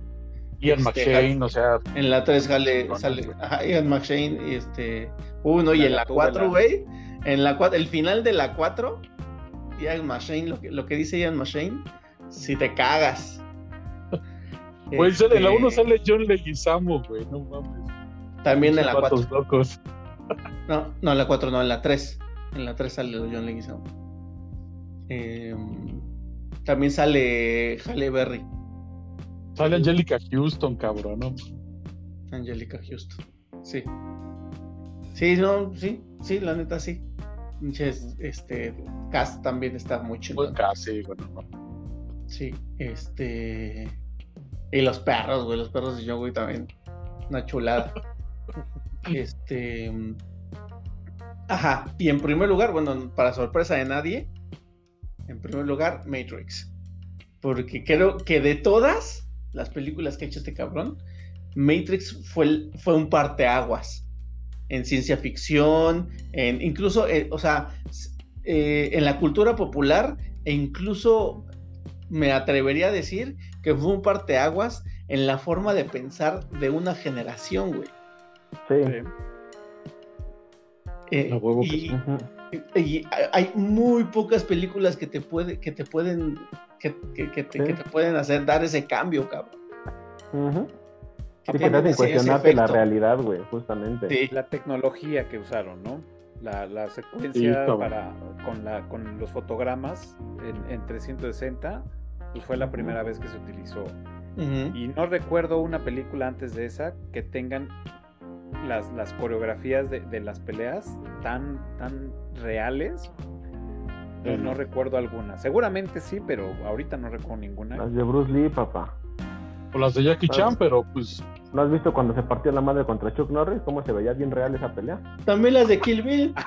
Ian Este, McShane, o sea, En la 3 sale, sale ajá, Ian McShane y este. Uno, y en la Gatúbela. 4, güey. En la 4, el final de la 4, Ian McShane, lo que, lo que dice Ian McShane, si te cagas. Güey, sale- en la Este, 1 sale John Leguizamo, güey, no mames. También en la 4. Vatos locos. No, no, en la 4, no, en la 3. En la 3 sale John Leguizamo. Eh, también sale Halle Berry, Sale Angelica Houston, cabrón, ¿no? Angelica Houston. Sí. Sí, no, sí, sí, la neta sí. Este, cast también está muy chido. Buen casi, bueno, no. Sí, este. Y los perros, güey, los perros de John Wick también. Una chulada. este. Ajá, y en primer lugar, bueno, para sorpresa de nadie, en primer lugar, Matrix. Porque creo que de todas las películas que ha hecho este cabrón, Matrix fue, el- fue un parteaguas en ciencia ficción, en incluso, eh, o sea, eh, en la cultura popular e incluso me atrevería a decir que fue un parteaguas en la forma de pensar de una generación, güey. Sí. Eh, huevo y, y hay muy pocas películas que te puede, que te pueden, que, que- que te, Sí. que te pueden hacer dar ese cambio, cabrón. Sí, que te hacen cuestionarte la realidad, güey, justamente. Sí. La tecnología que usaron, ¿no? La, secuencia para, con, la, con los fotogramas en, en 360, pues fue la primera vez que se utilizó. Y no recuerdo una película antes de esa que tengan las, las coreografías de, de las peleas tan, tan reales. No, no recuerdo alguna. Seguramente sí, pero ahorita no recuerdo ninguna. Las de Bruce Lee, papá. O las de Jackie. Chan, pero pues ¿No has visto cuando se partió la madre contra Chuck Norris? ¿Cómo se veía bien real esa pelea? También las de Kill Bill.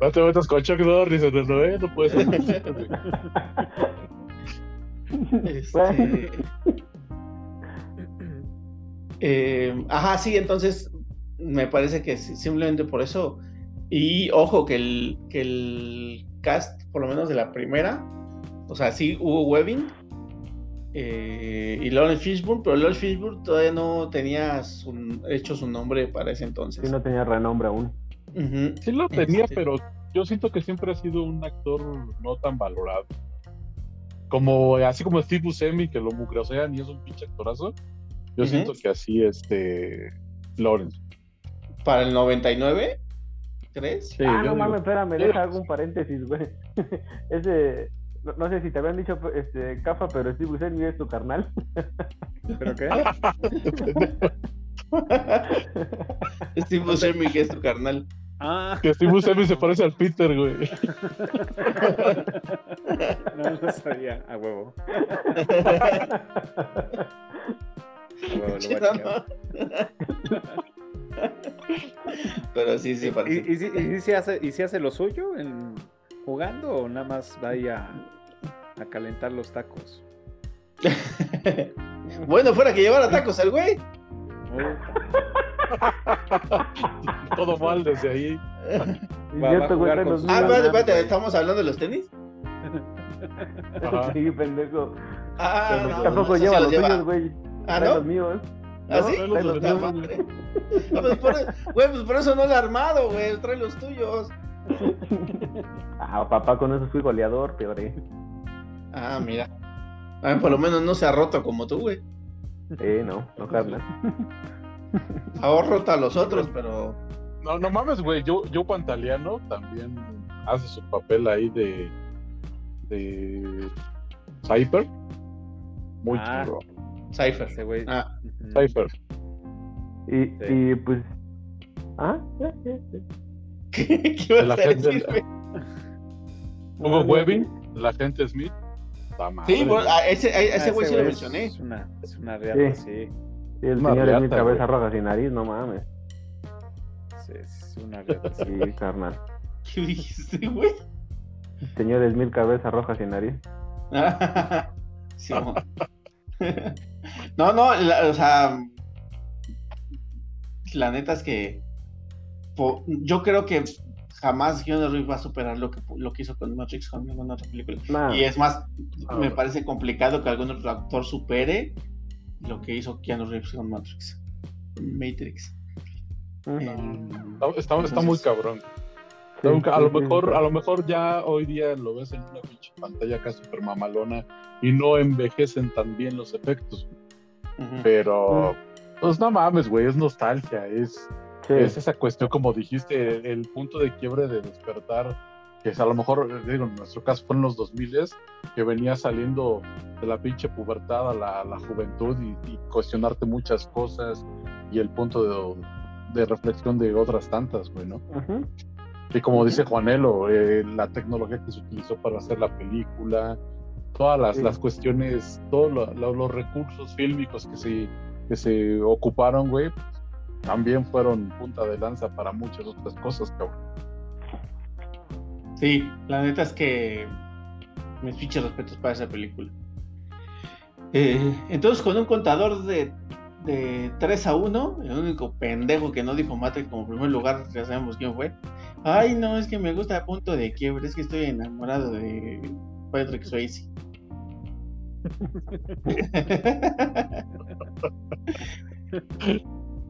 No te metas con Chuck Norris en el no puedes. Este, eh, ajá, sí, entonces me parece que simplemente por eso. Y ojo, que el, que el cast, por lo menos de la primera, o sea, sí hubo Webbing eh, y Lawrence Fishburne, pero Lawrence Fishburne todavía no tenía su- hecho su nombre para ese entonces. Sí, no tenía renombre aún. Sí lo tenía, Este. pero yo siento que siempre ha sido un actor no tan valorado. Como, así como Steve Buscemi, que lo mugrosean y es un pinche actorazo. Yo siento que así, este, Lawrence. Para el 99, ¿crees? Sí, ah, no mames, espérame, yo- deja algún paréntesis, güey. Ese, no, no sé si te habían dicho, este, Cafa, pero Steve Buscemi es tu carnal. ¿Pero qué? Steve Buscemi, que es tu carnal. Ah, Que Steve Buscemi se parece al Peter, güey. no lo sabía. A huevo. A huevo, lo. Pero sí, sí, ¿Y, y, si- y si hace, ¿Y si hace lo suyo en, jugando o nada más va ahí a, a calentar los tacos? bueno, fuera que llevara tacos el güey. Todo mal desde ahí. Va- va a jugar con Ah, espérate, espérate, ¿estamos hablando de los tenis? Ajá. Sí, pendejo. Ah, no, tampoco no, lleva los lleva. tuyos, güey. Ah, ¿no? los míos. ¿Ah, No, madre. Ah, pues por, güey, pues por eso no lo he armado, güey. Trae los tuyos. Ah, papá, con eso fui goleador, peor. eh. Ah, mira. Ah, por lo menos no se ha roto como tú, güey. Eh, no, no, carnal. Ha roto a los otros, pero. No, no mames, güey. Yo, yo Pantaleano también hace su papel ahí de. de. Cypher. Muy Ah. chingón. Cypher. Ese güey. Ah. Cypher. Y, Sí. y pues. Ah, ya, ya, ya. ¿qué, ibas la a gente- decir? Hugo Ah, Webbing, la gente Smith. Sí, bueno, a ese, a Ah, ese güey sí lo mencioné. Es una, es una reata, sí. Sí, el Una señor es mi cabeza roja sin nariz, no mames. Sí, es una reata, sí. Sí, carnal. ¿Qué dijiste, güey? Señor es mil cabeza roja sin nariz. Sí. No, no, la- o sea, la neta es que po- yo creo que jamás Keanu Reeves va a superar lo que, lo que hizo con Matrix con ninguna otra película. Y es más, Ah, me parece complicado que algún otro actor supere lo que hizo Keanu Reeves con Matrix. Matrix. Eh, Está, está- está muy cabrón. Sí, a lo sí, mejor, a lo mejor ya hoy día lo ves en una pinche pantalla acá super mamalona y no envejecen tan bien los efectos. Pero, pues no mames, güey, es nostalgia, es, Sí. es esa cuestión, como dijiste, el, el punto de quiebre de despertar, que es a lo mejor, digo, en nuestro caso fue en los 2000 que venía saliendo de la pinche pubertad a la, la juventud y, y cuestionarte muchas cosas y el punto de, de reflexión de otras tantas, güey, ¿no? Ujú. Y como dice Juanelo, eh, la tecnología que se utilizó para hacer la película, todas las, Sí. las cuestiones, todos lo- lo- los recursos fílmicos que se, que se ocuparon, güey, también fueron punta de lanza para muchas otras cosas, cabrón. Sí, la neta es que mis pinches respetos para esa película. Eh, entonces, con un contador de, de 3 a 1, el único pendejo que no dijo Matrix como primer lugar, ya sabemos quién fue. Ay, no, es que me gusta a punto de quiebre, es que estoy enamorado de Patrick Swayze.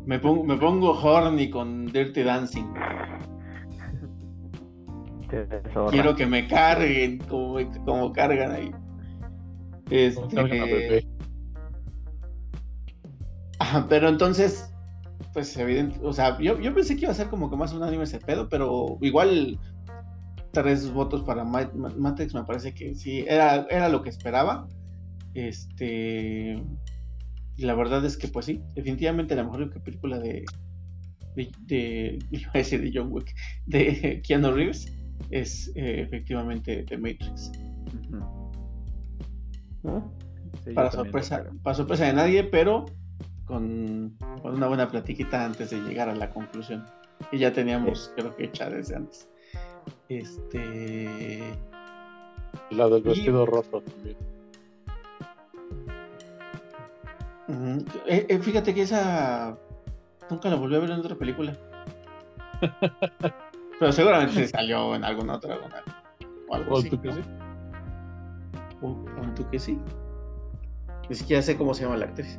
me, pongo, me pongo horny con Dirty Dancing. Quiero que me carguen como, como cargan ahí. Como cargan a Este, pero entonces, pues evidente, o sea, yo, yo pensé que iba a ser como que más un anime ese pedo, pero igual tres votos para Ma- Ma- Matrix me parece que sí, era, era lo que esperaba. Este, y la verdad es que pues sí, definitivamente la mejor película de, de, de- iba a decir de John Wick, de Keanu Reeves es eh, efectivamente The Matrix. Para sorpresa, para sorpresa de nadie, pero con, con una buena platiquita antes de llegar a la conclusión. Y ya teníamos, creo que hecha desde antes. Este. Y la del vestido roto también. Eh, eh, fíjate que esa nunca la volví a ver en otra película. Pero seguramente salió en alguna otra o algo ¿O así. ¿no? sí? O- tú que sí. Ni siquiera sé cómo se llama la actriz.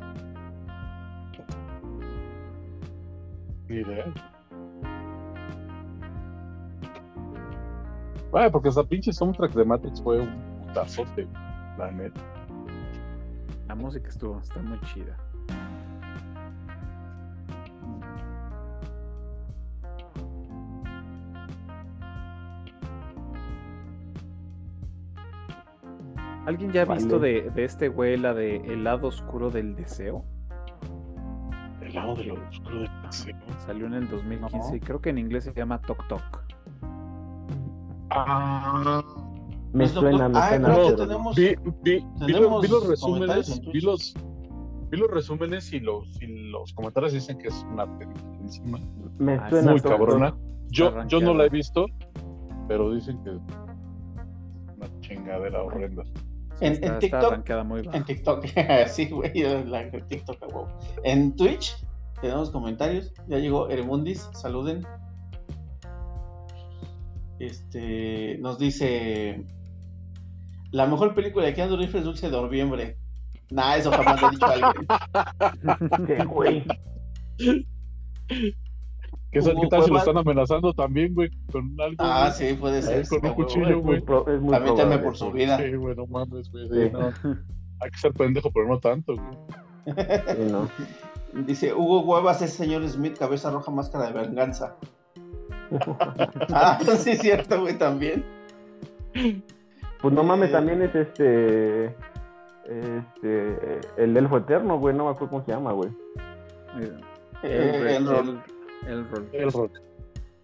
Ni idea. Bueno, porque esa pinche soundtrack de Matrix fue un putazote, la neta. La música estuvo, está muy chida. ¿Alguien ya ha Vale. visto de, de este güey la de El lado oscuro del deseo? El lado de lo oscuro del paseo. Salió en el 2015 No. y creo que en inglés se llama Tok Tok. Ah, Me Pues, suena, me doctor- ah, suena. pero tenemos- vi, vi, vi lo- Tenemos vi los resúmenes, vi los, vi los resúmenes y los, y los comentarios dicen que es una película encima Me Ah, suena muy cabrona. Yo, yo no la he visto, pero dicen que es una chingadera horrenda. En, está, en TikTok, muy. En TikTok, sí, güey, TikTok. En Twitch tenemos comentarios. Ya llegó Ermundis, saluden. Este nos dice la mejor película de Keanu Reeves es Dulce de Noviembre. Nah, eso jamás lo ha dicho alguien. Qué güey. ¿Qué, tal- Hugo qué tal si lo están amenazando también, güey? Con algo. Ah, güey? sí, puede ser. con un cuchillo. Güey. probable. por su vida. Sí, güey, no mames, güey. sí, Sí. no. Hay que ser pendejo, pero no tanto, güey. Sí, no. Dice Hugo Huevas es señor Smith, cabeza roja, máscara de venganza. Ah, sí, es cierto, güey, también. Pues no mames, Eh. también es este. Este. El elfo eterno, güey. No me acuerdo cómo se llama, güey. Eh, el, Elrond. el- Elrond. El rock.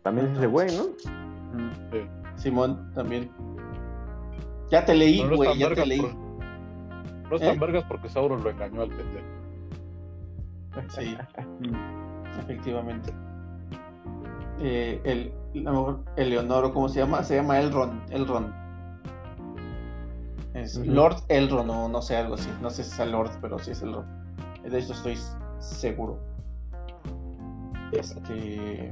También es ese güey, ¿no? Ujú. Simón también. Ya te leí, no güey, ya te leí. por- No es ¿Eh? tan vergas porque Sauron lo engañó al pendejo. Sí, efectivamente. Eh, el, Eleonoro, ¿cómo se llama? Se llama Elrond. Elrond. Es Ujú. Lord Elrond, no, no sé, algo así. No sé si es el Lord, pero sí es el Lord. De eso estoy seguro. Este.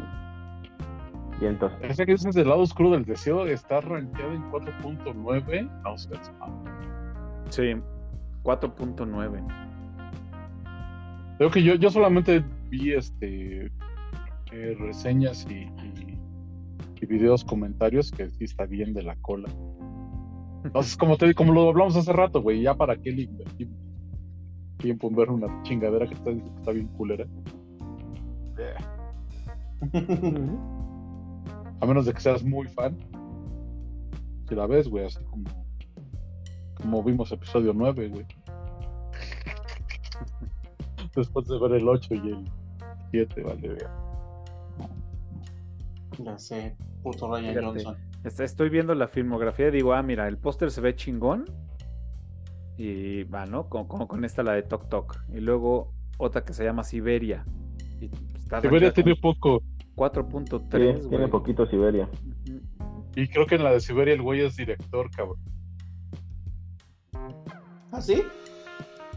Y entonces. Ese que dices del lado oscuro del deseo está rankeado en 4.9. No sé. Sí, 4.9. Creo que yo, yo solamente vi este reseñas y, videos comentarios que sí está bien de la cola. Entonces, como te como lo hablamos hace rato, güey, ya para qué le invertimos tiempo en ver una chingadera que está, que está bien culera. A menos de que seas muy fan. Si la ves, güey, así como como vimos episodio 9, güey. Después de ver el 8 y el 7, vale, vea. Ya sé, puto Ryan Fíjate. Johnson. Est- Estoy viendo la filmografía y digo, ah, mira, el póster se ve chingón. Y va, ¿no? Con, con, con esta la de Tok Tok. Y luego otra que se llama Siberia. Y está Siberia tiene poco. 4.3. Sí, tiene poquito Siberia. Y creo que en la de Siberia el güey es director, cabrón. ¿Ah, sí?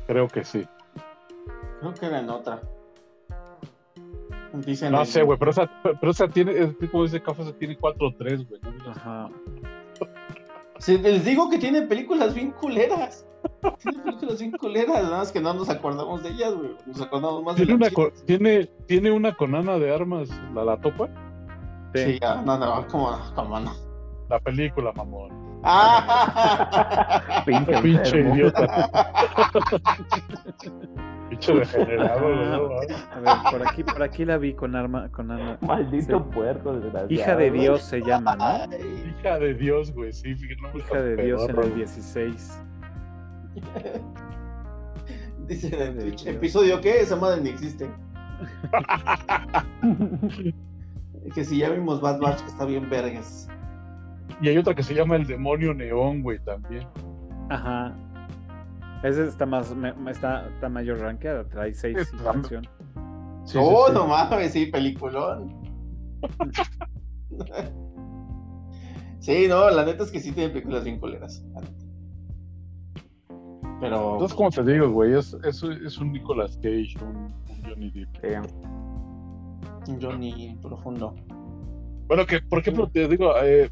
Creo que sí. Creo que era en otra. Dicen No sé, güey, pero esa, pero esa tiene, es tipo dice Café, tiene 4-3, güey. ¿no? Ajá. Sí, les digo que tiene películas bien culeras. Tiene películas bien culeras, nada más que no nos acordamos de ellas, güey. Nos acordamos más de ¿Tiene una, las con, tiene, tiene una con Ana de Armas, la, la topa. Sí. Sí, ya, no, no, cómo no, cómo no. La película, mamón. ¡Ah! Pinche, Pinche idiota. Pinche degenerado. A ver, por aquí, por aquí la vi con arma, con arma. Maldito Sí. puerco, desgraciado. Hija de Dios se llama, ¿no? Ay, Hija de Dios, güey, sí. no Hija de Dios en el güey. 16. Dice en Twitch. ¿episodio qué? Esa madre ni existe. Que si ya vimos Bad Batch, que está bien vergas. Y hay otra que se llama El Demonio Neón, güey, también. Ajá. Ese está más, me- está, está mayor rankeada, trae 6 Es- acción. Sí, oh, sí, sí. no mames, sí, peliculón. sí, no, la neta es que sí tiene películas bien neta. Pero Entonces, como te digo, güey, es, es, es un Nicolas Cage, un, un Johnny Depp. Sí. Johnny profundo. Bueno, que, por ejemplo, te digo, eh,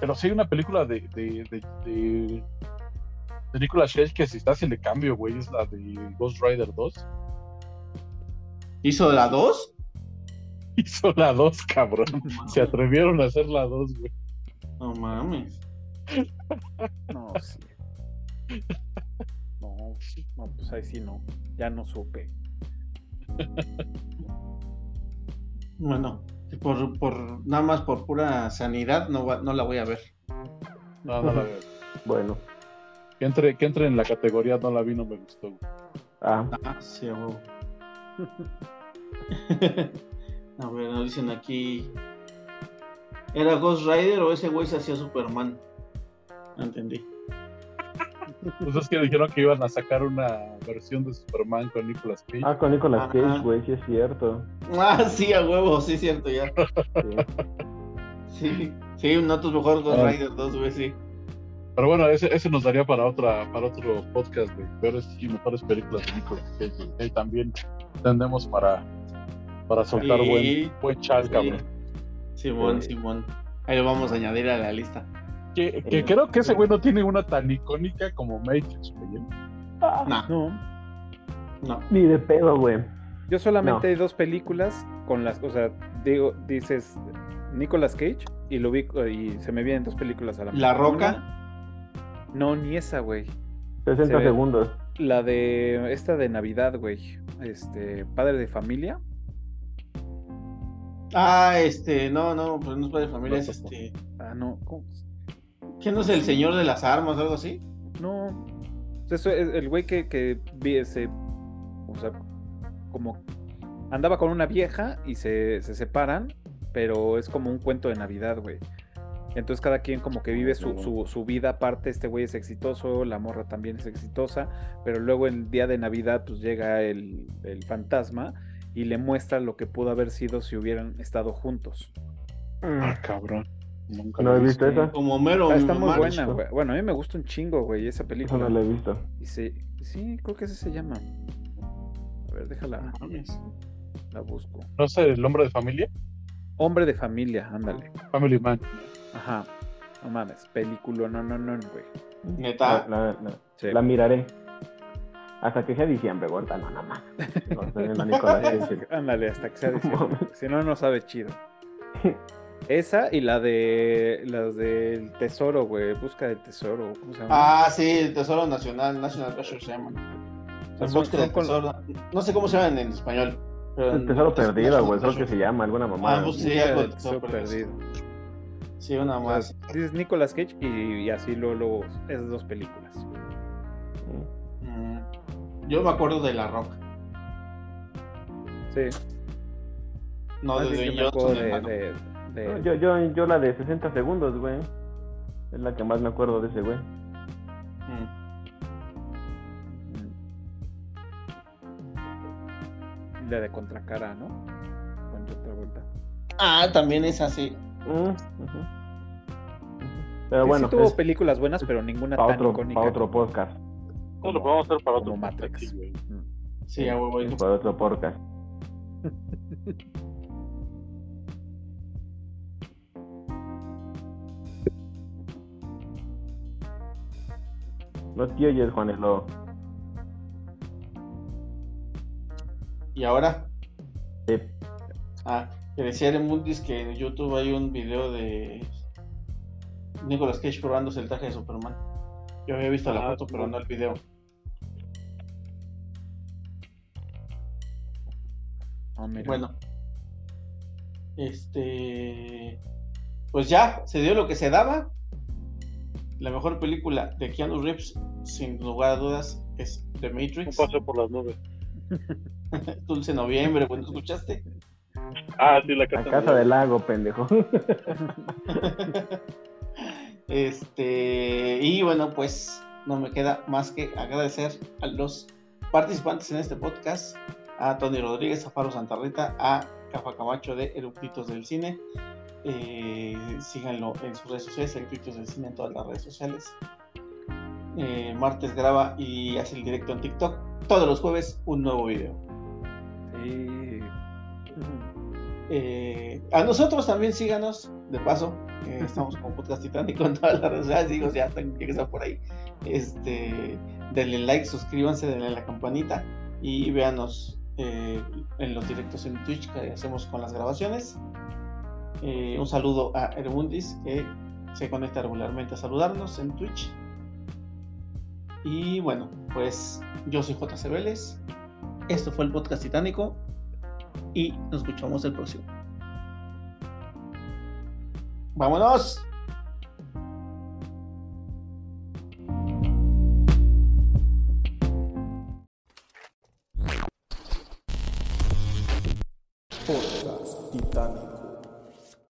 pero si hay una película de, de, de, de, de Nicolas Cage que si está le cambio, güey, es la de Ghost Rider 2. ¿Hizo la 2? Hizo la 2, cabrón. Se atrevieron a hacer la 2, güey. No mames. No, sí. No, no, pues ahí sí no. Ya no supe. Bueno, por, por nada más por pura sanidad no, va- no la voy a ver. No, no la veo. Bueno. Que entre, que entre en la categoría no la vi, no me gustó. Ah, Ah, sí, a huevo. a ver, nos dicen aquí. ¿Era Ghost Rider o ese güey se hacía Superman? No entendí. Pues es que dijeron que iban a sacar una versión de Superman con Nicolas Cage. ah, con Nicolas Ajá. Cage, güey, sí es cierto. Ah, sí, a huevo, sí, cierto, ya. Sí. Sí, sí, notos mejor Ghost Ah. Rider 2, güey, sí. Pero bueno, ese, ese nos daría para otra para otro podcast de peores y mejores películas de Nicolas Cage. güey. Ahí también tendemos para, para soltar Sí. buen, buen chat, Sí. cabrón. Simón, Sí. Simón. Ahí lo vamos a añadir a la lista. Que, que creo que ese güey no tiene una tan icónica como Matrix, güey. ¿eh? Ah, No, No. no. Ni de pedo, güey. Yo solamente No. hay dos películas con las, o sea, digo, dices Nicolas Cage y lo vi y se me vienen dos películas a la ¿La. Roca? Una- no, ni esa, güey. 60 Se ve. segundos. La de esta de Navidad, güey. Este, padre de familia. Ah, este, no, no, pues no es padre de familia, es este. Ah, no, ¿cómo? ¿Quién no es el señor de las armas o algo así? No. Eso es el güey que, que vi ese. O sea, como andaba con una vieja y se, se separan, pero es como un cuento de Navidad, güey. Entonces cada quien como que vive su, su, su vida aparte, este güey es exitoso, la morra también es exitosa, pero luego el día de Navidad pues llega el, el fantasma y le muestra lo que pudo haber sido si hubieran estado juntos. Mm. Ah, cabrón. Nunca No he visto esa. Como Homero. Ah, está muy buena, güey. Bueno, a mí me gusta un chingo, güey, esa Eso película. no la he visto. Y se- sí, creo que ese se llama. A ver, déjala, No mames. la busco. No sé, el hombre de familia. Hombre de familia, ándale. Family Man. Ajá. No mames, película, no, no, no, güey. Neta. La, la- la- Sí. la miraré. Hasta que sea diciembre, gorda, no, nada más. No, Cage. Ándale, hasta que sea diciembre. Mames. Si no, no sabe chido. Esa y la de las del tesoro, güey. Busca del tesoro. ¿Cómo se llama? Ah, sí, el Tesoro Nacional, National Treasure se llama. sea, El del con- tesoro. No sé cómo se llaman en español. pero El tesoro perdido, güey, creo que Treasure. se llama, alguna mamá. Ah, pues sí, del tesoro tesoro perdido. perdido. Sí, una O más. sea, dices Nicolas Cage y, y así luego, luego esas dos películas. Mm. Yo me acuerdo de La Roca. Sí. No, Más de yo de, hermano. de- de- No, Yo, yo, yo la de 60 segundos, güey. Es la que más me acuerdo de ese güey. Mm, la de Contracara, ¿no? Con otra vuelta. Ah, también es así. Mm. Pero bueno, sí tuvo es películas buenas, pero ninguna para tan otro, icónica. pa' otro podcast. No lo podemos hacer para otro podcast Matrix. aquí, güey. Sí, a huevo. Para otro podcast. No te oyes, Juanelo. ¿Y ahora? Sí. Ah, que decía Eremundis que en YouTube hay un video de Nicolas Cage probándose el traje de Superman. Yo había visto la Ah, foto, pero no el video. Ah, mira. Bueno. Este. Pues ya, se dio lo que se daba. La mejor película de Keanu Reeves, sin lugar a dudas, es The Un Matrix. paseo por las nubes. Dulce Noviembre, bueno, ¿escuchaste? Ah, sí, la La casa, casa del lago, pendejo. Este, y bueno, pues no me queda más que agradecer a los participantes en este podcast, a Tony Rodríguez, a Faro Santarrita, a Cafa Camacho de Eructitos del Cine. Eh, síganlo en sus redes sociales, Eructitos del Cine en todas las redes sociales. Eh, martes graba y hace el directo en TikTok. Todos los jueves un nuevo video. Sí. Eh, a nosotros también síganos, de paso, eh, estamos como Podcast Titánico en todas las redes sociales, digo, ya tengo que estar por ahí. Este, denle like, suscríbanse, denle la campanita y véanos eh, en los directos en Twitch que hacemos con las grabaciones. Eh, un saludo a Hermundis que se conecta regularmente a saludarnos en Twitch. Y bueno, pues yo soy JC Vélez. Esto fue el podcast Titánico y nos escuchamos el próximo. ¡Vámonos!